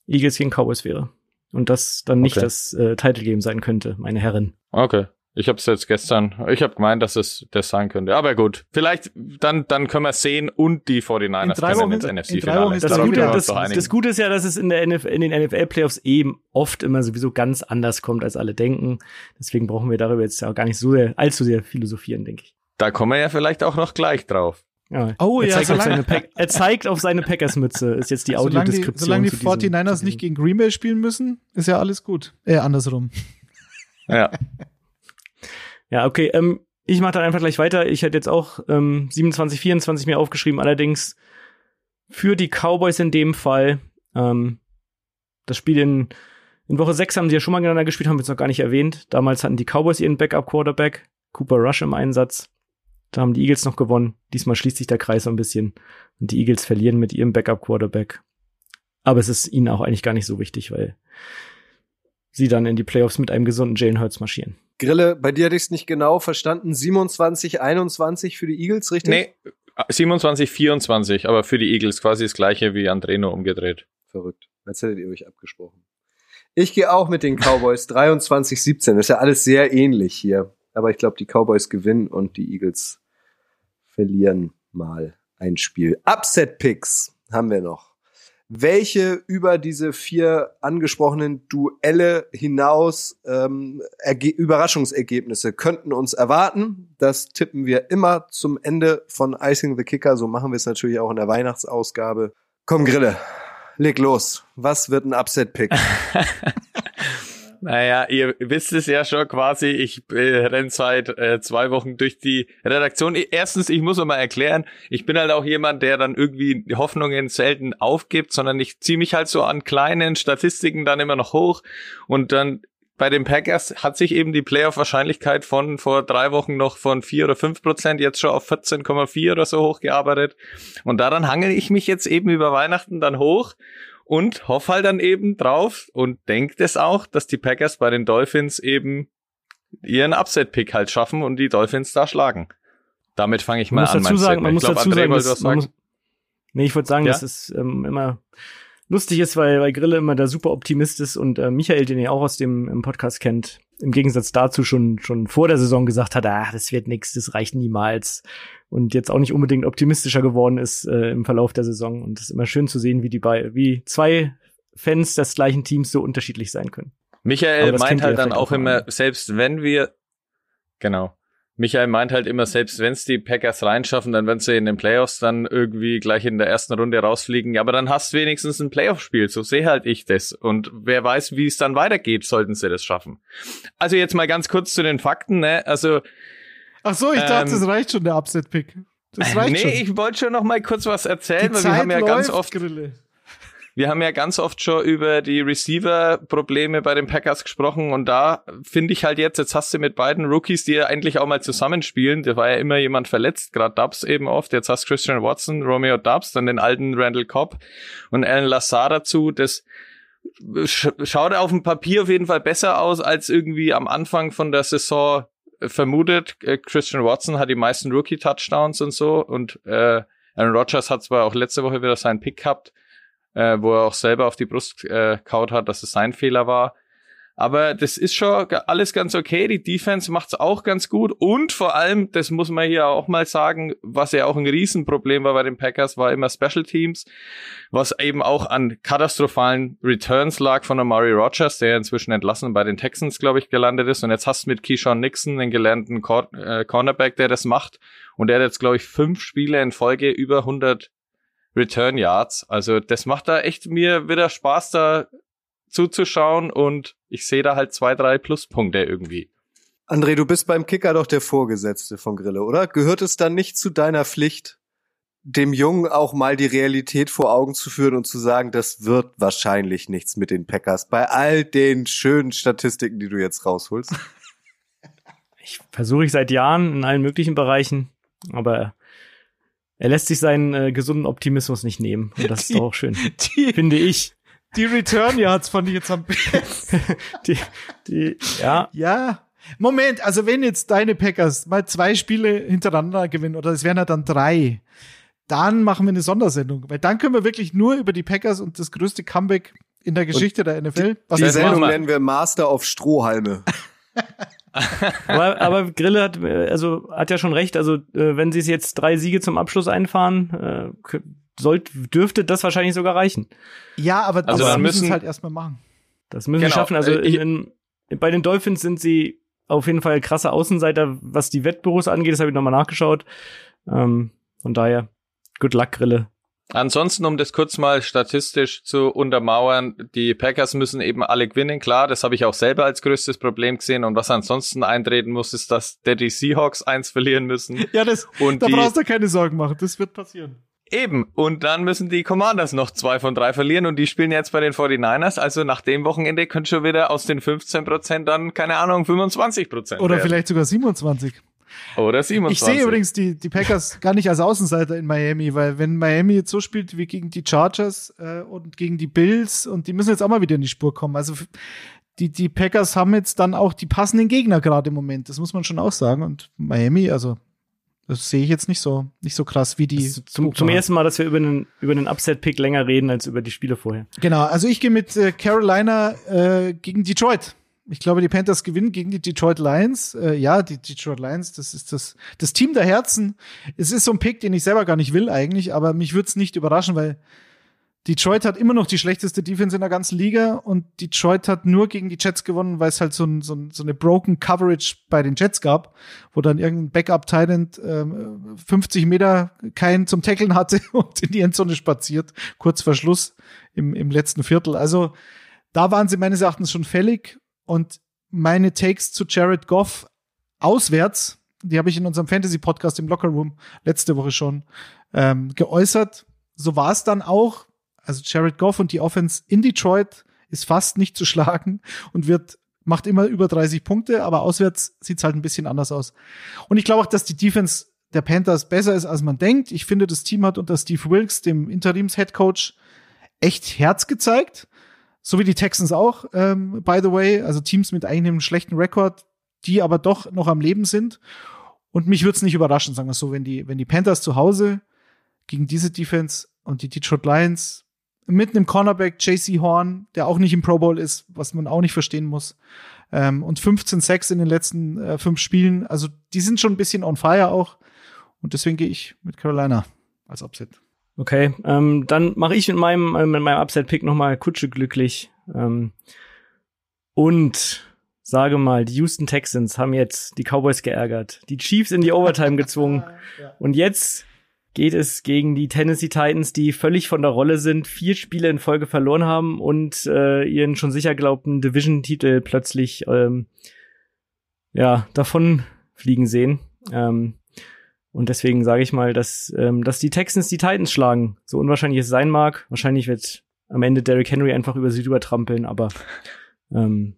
Eagles gegen Cowboys wäre. Und das dann nicht Okay. das äh, Title Game sein könnte, meine Herren. Okay. Ich habe es jetzt gestern, ich habe gemeint, dass es das sein könnte. Aber gut, vielleicht dann, dann können wir es sehen und die 49ers In drei können Wochen- ins in drei NFC-Finale. Wochen ist Das Gute, das, das Gute ist ja, dass es in, der NF in den NFL-Playoffs eben oft immer sowieso ganz anders kommt, als alle denken. Deswegen brauchen wir darüber jetzt ja auch gar nicht so sehr, allzu sehr philosophieren, denke ich. Da kommen wir ja vielleicht auch noch gleich drauf. Ja, Oh er, ja, zeigt auf solange- er zeigt auf seine Packers-Mütze, ist jetzt die Solange die, Audiodeskription. solange die zu diesem- 49ers zu nicht gegen Green Bay spielen müssen, ist ja alles gut. Äh, andersrum. Ja. Ja, okay. Ähm, ich mache dann einfach gleich weiter. Ich hätte jetzt auch ähm, 27, 24 mir aufgeschrieben. Allerdings für die Cowboys in dem Fall. Ähm, das Spiel in, in Woche 6 haben sie ja schon mal gegeneinander gespielt, haben wir jetzt noch gar nicht erwähnt. Damals hatten die Cowboys ihren Backup-Quarterback, Cooper Rush im Einsatz. Da haben die Eagles noch gewonnen. Diesmal schließt sich der Kreis so ein bisschen. Und die Eagles verlieren mit ihrem Backup-Quarterback. Aber es ist ihnen auch eigentlich gar nicht so wichtig, weil sie dann in die Playoffs mit einem gesunden Jalen Hurts marschieren. Grille, bei dir hatte ich es nicht genau verstanden. 27, 21 für die Eagles, richtig? Nee, 27, 24, aber für die Eagles quasi das gleiche wie Andreno umgedreht. Verrückt. Als hättet ihr euch abgesprochen. Ich gehe auch mit den Cowboys 23, 17. Das ist ja alles sehr ähnlich hier. Aber ich glaube, die Cowboys gewinnen und die Eagles verlieren mal ein Spiel. Upset Picks haben wir noch. Welche über diese vier angesprochenen Duelle hinaus ähm, Erge Überraschungsergebnisse könnten uns erwarten? Das tippen wir immer zum Ende von Icing the Kicker. So machen wir es natürlich auch in der Weihnachtsausgabe. Komm, Grille, leg los. Was wird ein Upset-Pick? Naja, ihr wisst es ja schon quasi, ich äh, renn seit äh, zwei Wochen durch die Redaktion. Erstens, ich muss mal erklären, ich bin halt auch jemand, der dann irgendwie Hoffnungen selten aufgibt, sondern ich ziehe mich halt so an kleinen Statistiken dann immer noch hoch und dann bei den Packers hat sich eben die Playoff-Wahrscheinlichkeit von vor drei Wochen noch von vier oder fünf Prozent jetzt schon auf 14,4 oder so hochgearbeitet. Und daran hangel ich mich jetzt eben über Weihnachten dann hoch und hoffe halt dann eben drauf und denkt es auch, dass die Packers bei den Dolphins eben ihren Upset-Pick halt schaffen und die Dolphins da schlagen. Damit fange ich Man mal an. dazu mein sagen, man muss ich glaub, dazu André sagen, was man muss, nee, ich wollte sagen, Ja? dass es ähm, immer lustig ist, weil, weil Grille immer der super Optimist ist und äh, Michael, den ihr auch aus dem Podcast kennt, im Gegensatz dazu schon schon vor der Saison gesagt hat, ah, das wird nix, das reicht niemals und jetzt auch nicht unbedingt optimistischer geworden ist äh, im Verlauf der Saison und es ist immer schön zu sehen, wie die bei wie zwei Fans des gleichen Teams so unterschiedlich sein können. Michael meint halt ja dann auch immer, selbst wenn wir, genau. Michael meint halt immer, selbst wenn es die Packers reinschaffen, dann werden sie in den Playoffs dann irgendwie gleich in der ersten Runde rausfliegen. Ja, aber dann hast du wenigstens ein Playoff-Spiel. So sehe halt ich das. Und wer weiß, wie es dann weitergeht, sollten sie das schaffen. Also jetzt mal ganz kurz zu den Fakten. Ne? Also Ach so, ich dachte, Ähm, das reicht schon, der Upset-Pick. Das reicht nee, schon. ich wollte schon noch mal kurz was Die erzählen, weil wir Zeit haben ja läuft, ganz oft Grille. Wir haben ja ganz oft schon über die Receiver-Probleme bei den Packers gesprochen und da finde ich halt jetzt, jetzt hast du mit beiden Rookies, die ja eigentlich auch mal zusammenspielen, da war ja immer jemand verletzt, gerade Dubs eben oft, jetzt hast Christian Watson, Romeo Dubs, dann den alten Randall Cobb und Alan Lazar dazu, das sch schaut auf dem Papier auf jeden Fall besser aus als irgendwie am Anfang von der Saison vermutet. Äh, Christian Watson hat die meisten Rookie-Touchdowns und so und äh, Aaron Rodgers hat zwar auch letzte Woche wieder seinen Pick gehabt, äh, wo er auch selber auf die Brust äh, kaut hat, dass es sein Fehler war. Aber das ist schon alles ganz okay. Die Defense macht's auch ganz gut. Und vor allem, das muss man hier auch mal sagen, was ja auch ein Riesenproblem war bei den Packers, war immer Special Teams, was eben auch an katastrophalen Returns lag von Amari Rogers, der inzwischen entlassen bei den Texans, glaube ich, gelandet ist. Und jetzt hast du mit Keyshawn Nixon einen gelernten Cor äh, Cornerback, der das macht. Und der hat jetzt, glaube ich, fünf Spiele in Folge über 100 Return Yards. Also das macht da echt mir wieder Spaß, da zuzuschauen und ich sehe da halt zwei, drei Pluspunkte irgendwie. André, du bist beim Kicker doch der Vorgesetzte von Grille, oder? Gehört es dann nicht zu deiner Pflicht, dem Jungen auch mal die Realität vor Augen zu führen und zu sagen, das wird wahrscheinlich nichts mit den Packers bei all den schönen Statistiken, die du jetzt rausholst? Ich versuche ich seit Jahren in allen möglichen Bereichen, aber er lässt sich seinen äh, gesunden Optimismus nicht nehmen. Und das die, ist doch auch schön. Die, finde ich. Die Return Yards fand ich jetzt am besten. die, die, ja. Ja. Moment, also wenn jetzt deine Packers mal zwei Spiele hintereinander gewinnen, oder es wären ja dann drei, dann machen wir eine Sondersendung. Weil dann können wir wirklich nur über die Packers und das größte Comeback in der Geschichte und der NFL. Was die Sendung nennen wir Master of Strohhalme. aber, aber Grille hat, also, hat ja schon recht. Also, äh, wenn sie es jetzt drei Siege zum Abschluss einfahren, äh, sollte, dürfte das wahrscheinlich sogar reichen. Ja, aber also das müssen es halt erstmal machen. Das müssen genau. sie schaffen. Also äh, in, in, bei den Dolphins sind sie auf jeden Fall krasse Außenseiter, was die Wettbüros angeht. Das habe ich nochmal nachgeschaut. Ähm, von daher, good luck, Grille. Ansonsten, um das kurz mal statistisch zu untermauern, die Packers müssen eben alle gewinnen, klar, das habe ich auch selber als größtes Problem gesehen. Und was ansonsten eintreten muss, ist, dass die Seahawks eins verlieren müssen. Ja, das, und da brauchst du keine Sorgen machen, das wird passieren. Eben. Und dann müssen die Commanders noch zwei von drei verlieren und die spielen jetzt bei den 49ers. Also nach dem Wochenende könnte schon wieder aus den 15 Prozent dann, keine Ahnung, 25 Prozent. Oder werden. vielleicht sogar 27. Oder 27. Ich sehe übrigens die, die Packers gar nicht als Außenseiter in Miami, weil wenn Miami jetzt so spielt wie gegen die Chargers äh, und gegen die Bills und die müssen jetzt auch mal wieder in die Spur kommen. Also die, die Packers haben jetzt dann auch die passenden Gegner gerade im Moment. Das muss man schon auch sagen. Und Miami, also das sehe ich jetzt nicht so, nicht so krass wie die. Zum, zum ersten Mal, dass wir über einen, über einen Upset-Pick länger reden als über die Spiele vorher. Genau, also ich gehe mit äh, Carolina äh, gegen Detroit. Ich glaube, die Panthers gewinnen gegen die Detroit Lions. Äh, ja, die Detroit Lions, das ist das, das Team der Herzen. Es ist so ein Pick, den ich selber gar nicht will eigentlich, aber mich würde es nicht überraschen, weil Detroit hat immer noch die schlechteste Defense in der ganzen Liga und Detroit hat nur gegen die Jets gewonnen, weil es halt so, ein, so, ein, so eine broken Coverage bei den Jets gab, wo dann irgendein Backup-Titan ähm, 50 Meter keinen zum Tackeln hatte und in die Endzone spaziert, kurz vor Schluss im, im letzten Viertel. Also da waren sie meines Erachtens schon fällig und meine Takes zu Jared Goff auswärts, die habe ich in unserem Fantasy-Podcast im Locker Room letzte Woche schon ähm, geäußert. So war es dann auch also Jared Goff und die Offense in Detroit ist fast nicht zu schlagen und wird macht immer über 30 Punkte, aber auswärts sieht's halt ein bisschen anders aus. Und ich glaube auch, dass die Defense der Panthers besser ist, als man denkt. Ich finde, das Team hat unter Steve Wilkes, dem Interims-Headcoach, echt Herz gezeigt. So wie die Texans auch, ähm, by the way. Also Teams mit einem schlechten Rekord, die aber doch noch am Leben sind. Und mich würde es nicht überraschen, sagen wir so, wenn die, wenn die Panthers zu Hause gegen diese Defense und die Detroit Lions mit einem Cornerback JC Horn, der auch nicht im Pro Bowl ist, was man auch nicht verstehen muss. Ähm, und 15 Sacks in den letzten äh, fünf Spielen. Also die sind schon ein bisschen on fire auch. Und deswegen gehe ich mit Carolina als Upset. Okay, ähm, dann mache ich mit meinem, äh, mit meinem Upset-Pick nochmal Kutsche glücklich. Ähm, und sage mal, die Houston Texans haben jetzt die Cowboys geärgert, die Chiefs in die Overtime gezwungen. ja. Und jetzt geht es gegen die Tennessee Titans, die völlig von der Rolle sind, vier Spiele in Folge verloren haben und äh, ihren schon sicher glaubten Division-Titel plötzlich ähm, ja davon fliegen sehen. Ähm, und deswegen sage ich mal, dass, ähm, dass die Texans die Titans schlagen. So unwahrscheinlich es sein mag. Wahrscheinlich wird am Ende Derrick Henry einfach über sie drüber trampeln, aber ähm,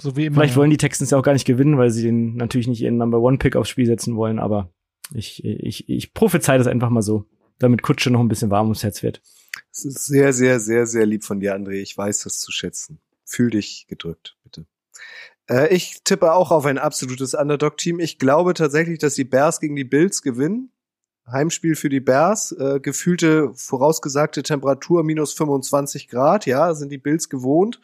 so wie immer, vielleicht ja. wollen die Texans ja auch gar nicht gewinnen, weil sie den natürlich nicht ihren Number One Pick aufs Spiel setzen wollen, aber ich, ich, ich prophezei das einfach mal so, damit Kutsche noch ein bisschen warm ums Herz wird. Es ist sehr, sehr, sehr, sehr lieb von dir, André. Ich weiß das zu schätzen. Fühl dich gedrückt, bitte. Äh, ich tippe auch auf ein absolutes Underdog-Team. Ich glaube tatsächlich, dass die Bears gegen die Bills gewinnen. Heimspiel für die Bears, äh, gefühlte vorausgesagte Temperatur minus 25 Grad, ja, sind die Bills gewohnt.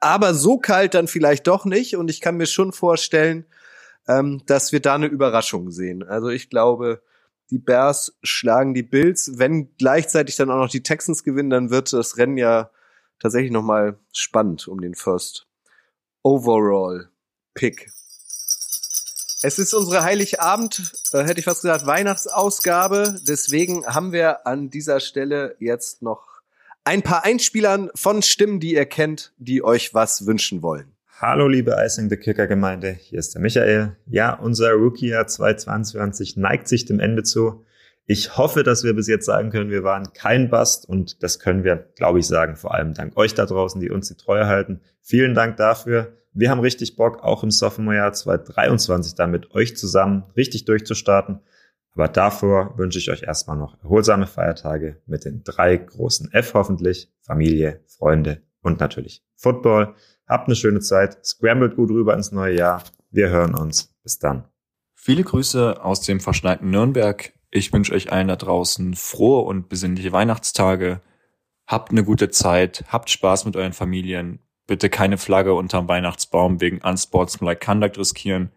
aber so kalt dann vielleicht doch nicht. Und ich kann mir schon vorstellen, ähm, dass wir da eine Überraschung sehen. Also ich glaube, die Bears schlagen die Bills. Wenn gleichzeitig dann auch noch die Texans gewinnen, dann wird das Rennen ja tatsächlich noch mal spannend um den First Overall Pick. Es ist unsere Heiligabend, äh, hätte ich fast gesagt, Weihnachtsausgabe. Deswegen haben wir an dieser Stelle jetzt noch ein paar Einspielern von Stimmen, die ihr kennt, die euch was wünschen wollen. Hallo liebe Icing the Kicker Gemeinde, hier ist der Michael. Ja, unser Rookie-Jahr 2022 neigt sich dem Ende zu. Ich hoffe, dass wir bis jetzt sagen können, wir waren kein Bust und das können wir, glaube ich, sagen, vor allem dank euch da draußen, die uns die Treue halten. Vielen Dank dafür. Wir haben richtig Bock, auch im Sophomore-Jahr 2023 da mit euch zusammen richtig durchzustarten. Aber davor wünsche ich euch erstmal noch erholsame Feiertage mit den drei großen F hoffentlich. Familie, Freunde und natürlich Football. Habt eine schöne Zeit. Scrambled gut rüber ins neue Jahr. Wir hören uns. Bis dann. Viele Grüße aus dem verschneiten Nürnberg. Ich wünsche euch allen da draußen frohe und besinnliche Weihnachtstage. Habt eine gute Zeit. Habt Spaß mit euren Familien bitte keine Flagge unterm Weihnachtsbaum wegen unsportsmanlike conduct riskieren,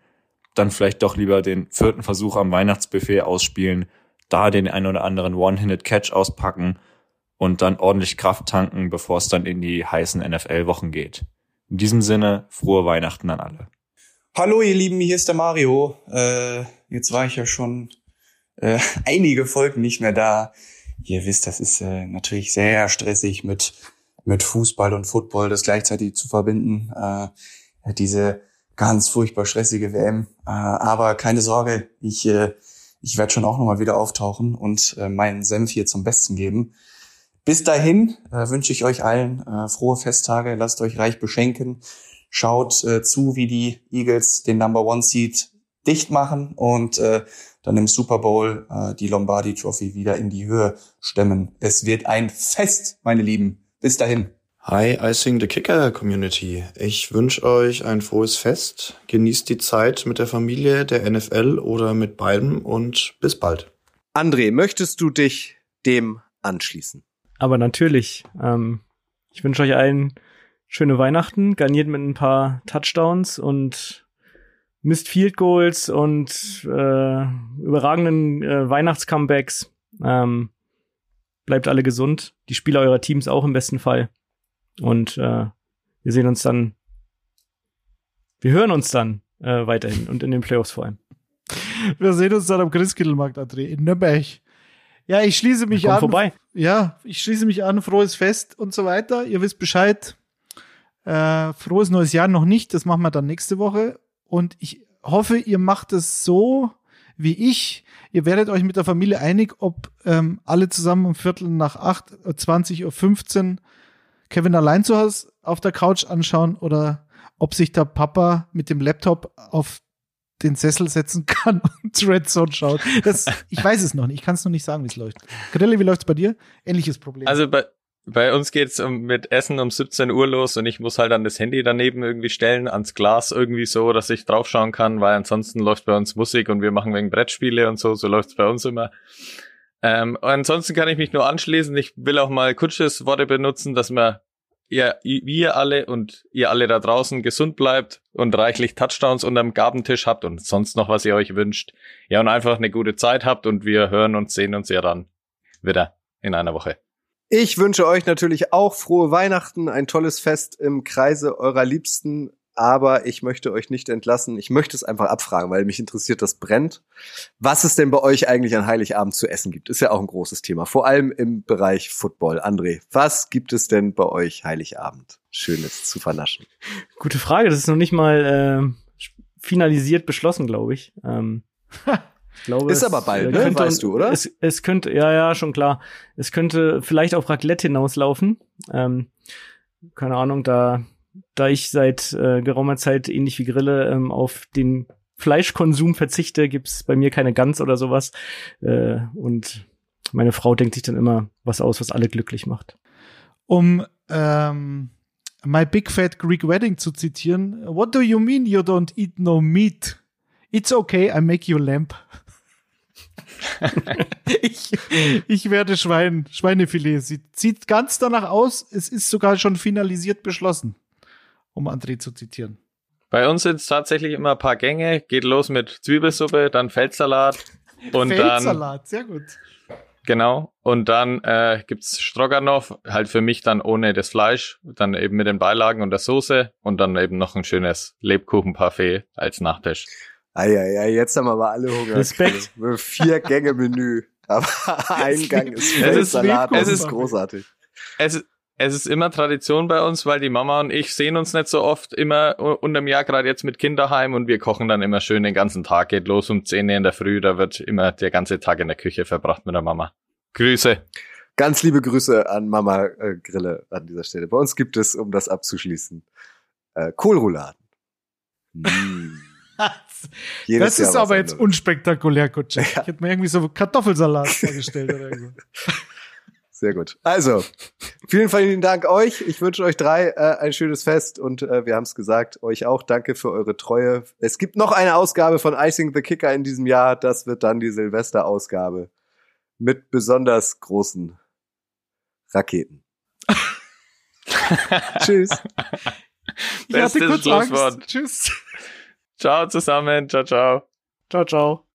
dann vielleicht doch lieber den vierten Versuch am Weihnachtsbuffet ausspielen, da den ein oder anderen One-Handed-Catch auspacken und dann ordentlich Kraft tanken, bevor es dann in die heißen NFL-Wochen geht. In diesem Sinne, frohe Weihnachten an alle. Hallo ihr Lieben, hier ist der Mario. Äh, jetzt war ich ja schon äh, einige Folgen nicht mehr da. Ihr wisst, das ist äh, natürlich sehr stressig mit mit Fußball und Football das gleichzeitig zu verbinden. Äh, diese ganz furchtbar stressige WM. Äh, aber keine Sorge, ich, äh, ich werde schon auch nochmal wieder auftauchen und äh, meinen Senf hier zum Besten geben. Bis dahin äh, wünsche ich euch allen äh, frohe Festtage, lasst euch reich beschenken, schaut äh, zu, wie die Eagles den Number One Seed dicht machen und äh, dann im Super Bowl äh, die Lombardi Trophy wieder in die Höhe stemmen. Es wird ein Fest, meine Lieben. Bis dahin. Hi, I Sing the Kicker Community. Ich wünsche euch ein frohes Fest. Genießt die Zeit mit der Familie, der NFL oder mit beidem und bis bald. André, möchtest du dich dem anschließen? Aber natürlich. Ähm, ich wünsche euch allen schöne Weihnachten, garniert mit ein paar Touchdowns und Missed Field Goals und äh, überragenden äh, Weihnachtscomebacks. Ähm, Bleibt alle gesund. Die Spieler eurer Teams auch im besten Fall. Und äh, wir sehen uns dann. Wir hören uns dann äh, weiterhin und in den Playoffs vor allem. Wir sehen uns dann am Christkindlmarkt, André, in Nürnberg. Ja, ich schließe mich an. vorbei. Ja, ich schließe mich an. Frohes Fest und so weiter. Ihr wisst Bescheid. Äh, frohes neues Jahr noch nicht. Das machen wir dann nächste Woche. Und ich hoffe, ihr macht es so, wie ich. Ihr werdet euch mit der Familie einig, ob ähm, alle zusammen um Viertel nach acht, 20 Uhr 15 Kevin allein zu Hause auf der Couch anschauen oder ob sich der Papa mit dem Laptop auf den Sessel setzen kann und Red Zone schaut. Das, ich weiß es noch nicht. Ich kann es noch nicht sagen, wie es läuft. Grille, wie läuft's bei dir? Ähnliches Problem. Also bei, bei uns geht's mit Essen um 17 Uhr los und ich muss halt dann das Handy daneben irgendwie stellen, ans Glas irgendwie so, dass ich draufschauen kann, weil ansonsten läuft bei uns Musik und wir machen wegen Brettspiele und so, so läuft's bei uns immer. Ähm, ansonsten kann ich mich nur anschließen. Ich will auch mal Kutsches Worte benutzen, dass wir ihr, wir alle und ihr alle da draußen gesund bleibt und reichlich Touchdowns unterm Gabentisch habt und sonst noch was ihr euch wünscht. Ja, und einfach eine gute Zeit habt und wir hören und sehen uns ja dann wieder in einer Woche. Ich wünsche euch natürlich auch frohe Weihnachten, ein tolles Fest im Kreise eurer Liebsten. Aber ich möchte euch nicht entlassen. Ich möchte es einfach abfragen, weil mich interessiert, das brennt. Was es denn bei euch eigentlich an Heiligabend zu essen gibt, ist ja auch ein großes Thema. Vor allem im Bereich Football. André, was gibt es denn bei euch Heiligabend? Schönes zu vernaschen. Gute Frage. Das ist noch nicht mal äh, finalisiert beschlossen, glaube ich. Ähm, glaube, ist aber bald, ne? Könnte, weißt du, oder? Es, es könnte, ja, ja, schon klar. Es könnte vielleicht auf Raclette hinauslaufen. Ähm, keine Ahnung, da, da ich seit äh, geraumer Zeit ähnlich wie Grille ähm, auf den Fleischkonsum verzichte, gibt's bei mir keine Gans oder sowas. Äh, und meine Frau denkt sich dann immer was aus, was alle glücklich macht. Um ähm, My Big Fat Greek Wedding zu zitieren, What do you mean you don't eat no meat? It's okay, I make you lamp. ich, ich werde Schwein, Schweinefilet. Sieht, sieht ganz danach aus. Es ist sogar schon finalisiert beschlossen. um André zu zitieren. Bei uns sind es tatsächlich immer ein paar Gänge. Geht los mit Zwiebelsuppe, dann Feldsalat und dann Feldsalat, sehr gut. genau und dann äh, gibt's Stroganoff, halt für mich dann ohne das Fleisch, dann eben mit den Beilagen und der Soße und dann eben noch ein schönes Lebkuchenparfait als Nachtisch. Eieiei, jetzt haben wir aber alle Hunger. Respekt. Vier Gänge Menü. Aber ein Gang ist Es ist Feldsalat, das es ist ist- großartig. Es, es ist immer Tradition bei uns, weil die Mama und ich sehen uns nicht so oft immer unterm Jahr, gerade jetzt mit Kinderheim und wir kochen dann immer schön den ganzen Tag. Geht los um 10 Uhr in der Früh, da wird immer der ganze Tag in der Küche verbracht mit der Mama. Grüße. Ganz liebe Grüße an Mama äh, Grille an dieser Stelle. Bei uns gibt es, um das abzuschließen, äh, Kohlrouladen. Mm. Jedes das ist Jahr was aber jetzt anderes. unspektakulär, Kutsche. Ich hätte mir irgendwie so Kartoffelsalat vorgestellt oder so. Sehr gut. Also, vielen, vielen Dank euch. Ich wünsche euch drei äh, ein schönes Fest und äh, wir haben es gesagt, euch auch danke für eure Treue. Es gibt noch eine Ausgabe von Icing the Kicker in diesem Jahr. Das wird dann die Silvester-Ausgabe mit besonders großen Raketen. Tschüss. Ich hatte Bestes kurz Schlusswort. Angst. Tschüss. Ciao zusammen. Ciao, ciao. Ciao, ciao.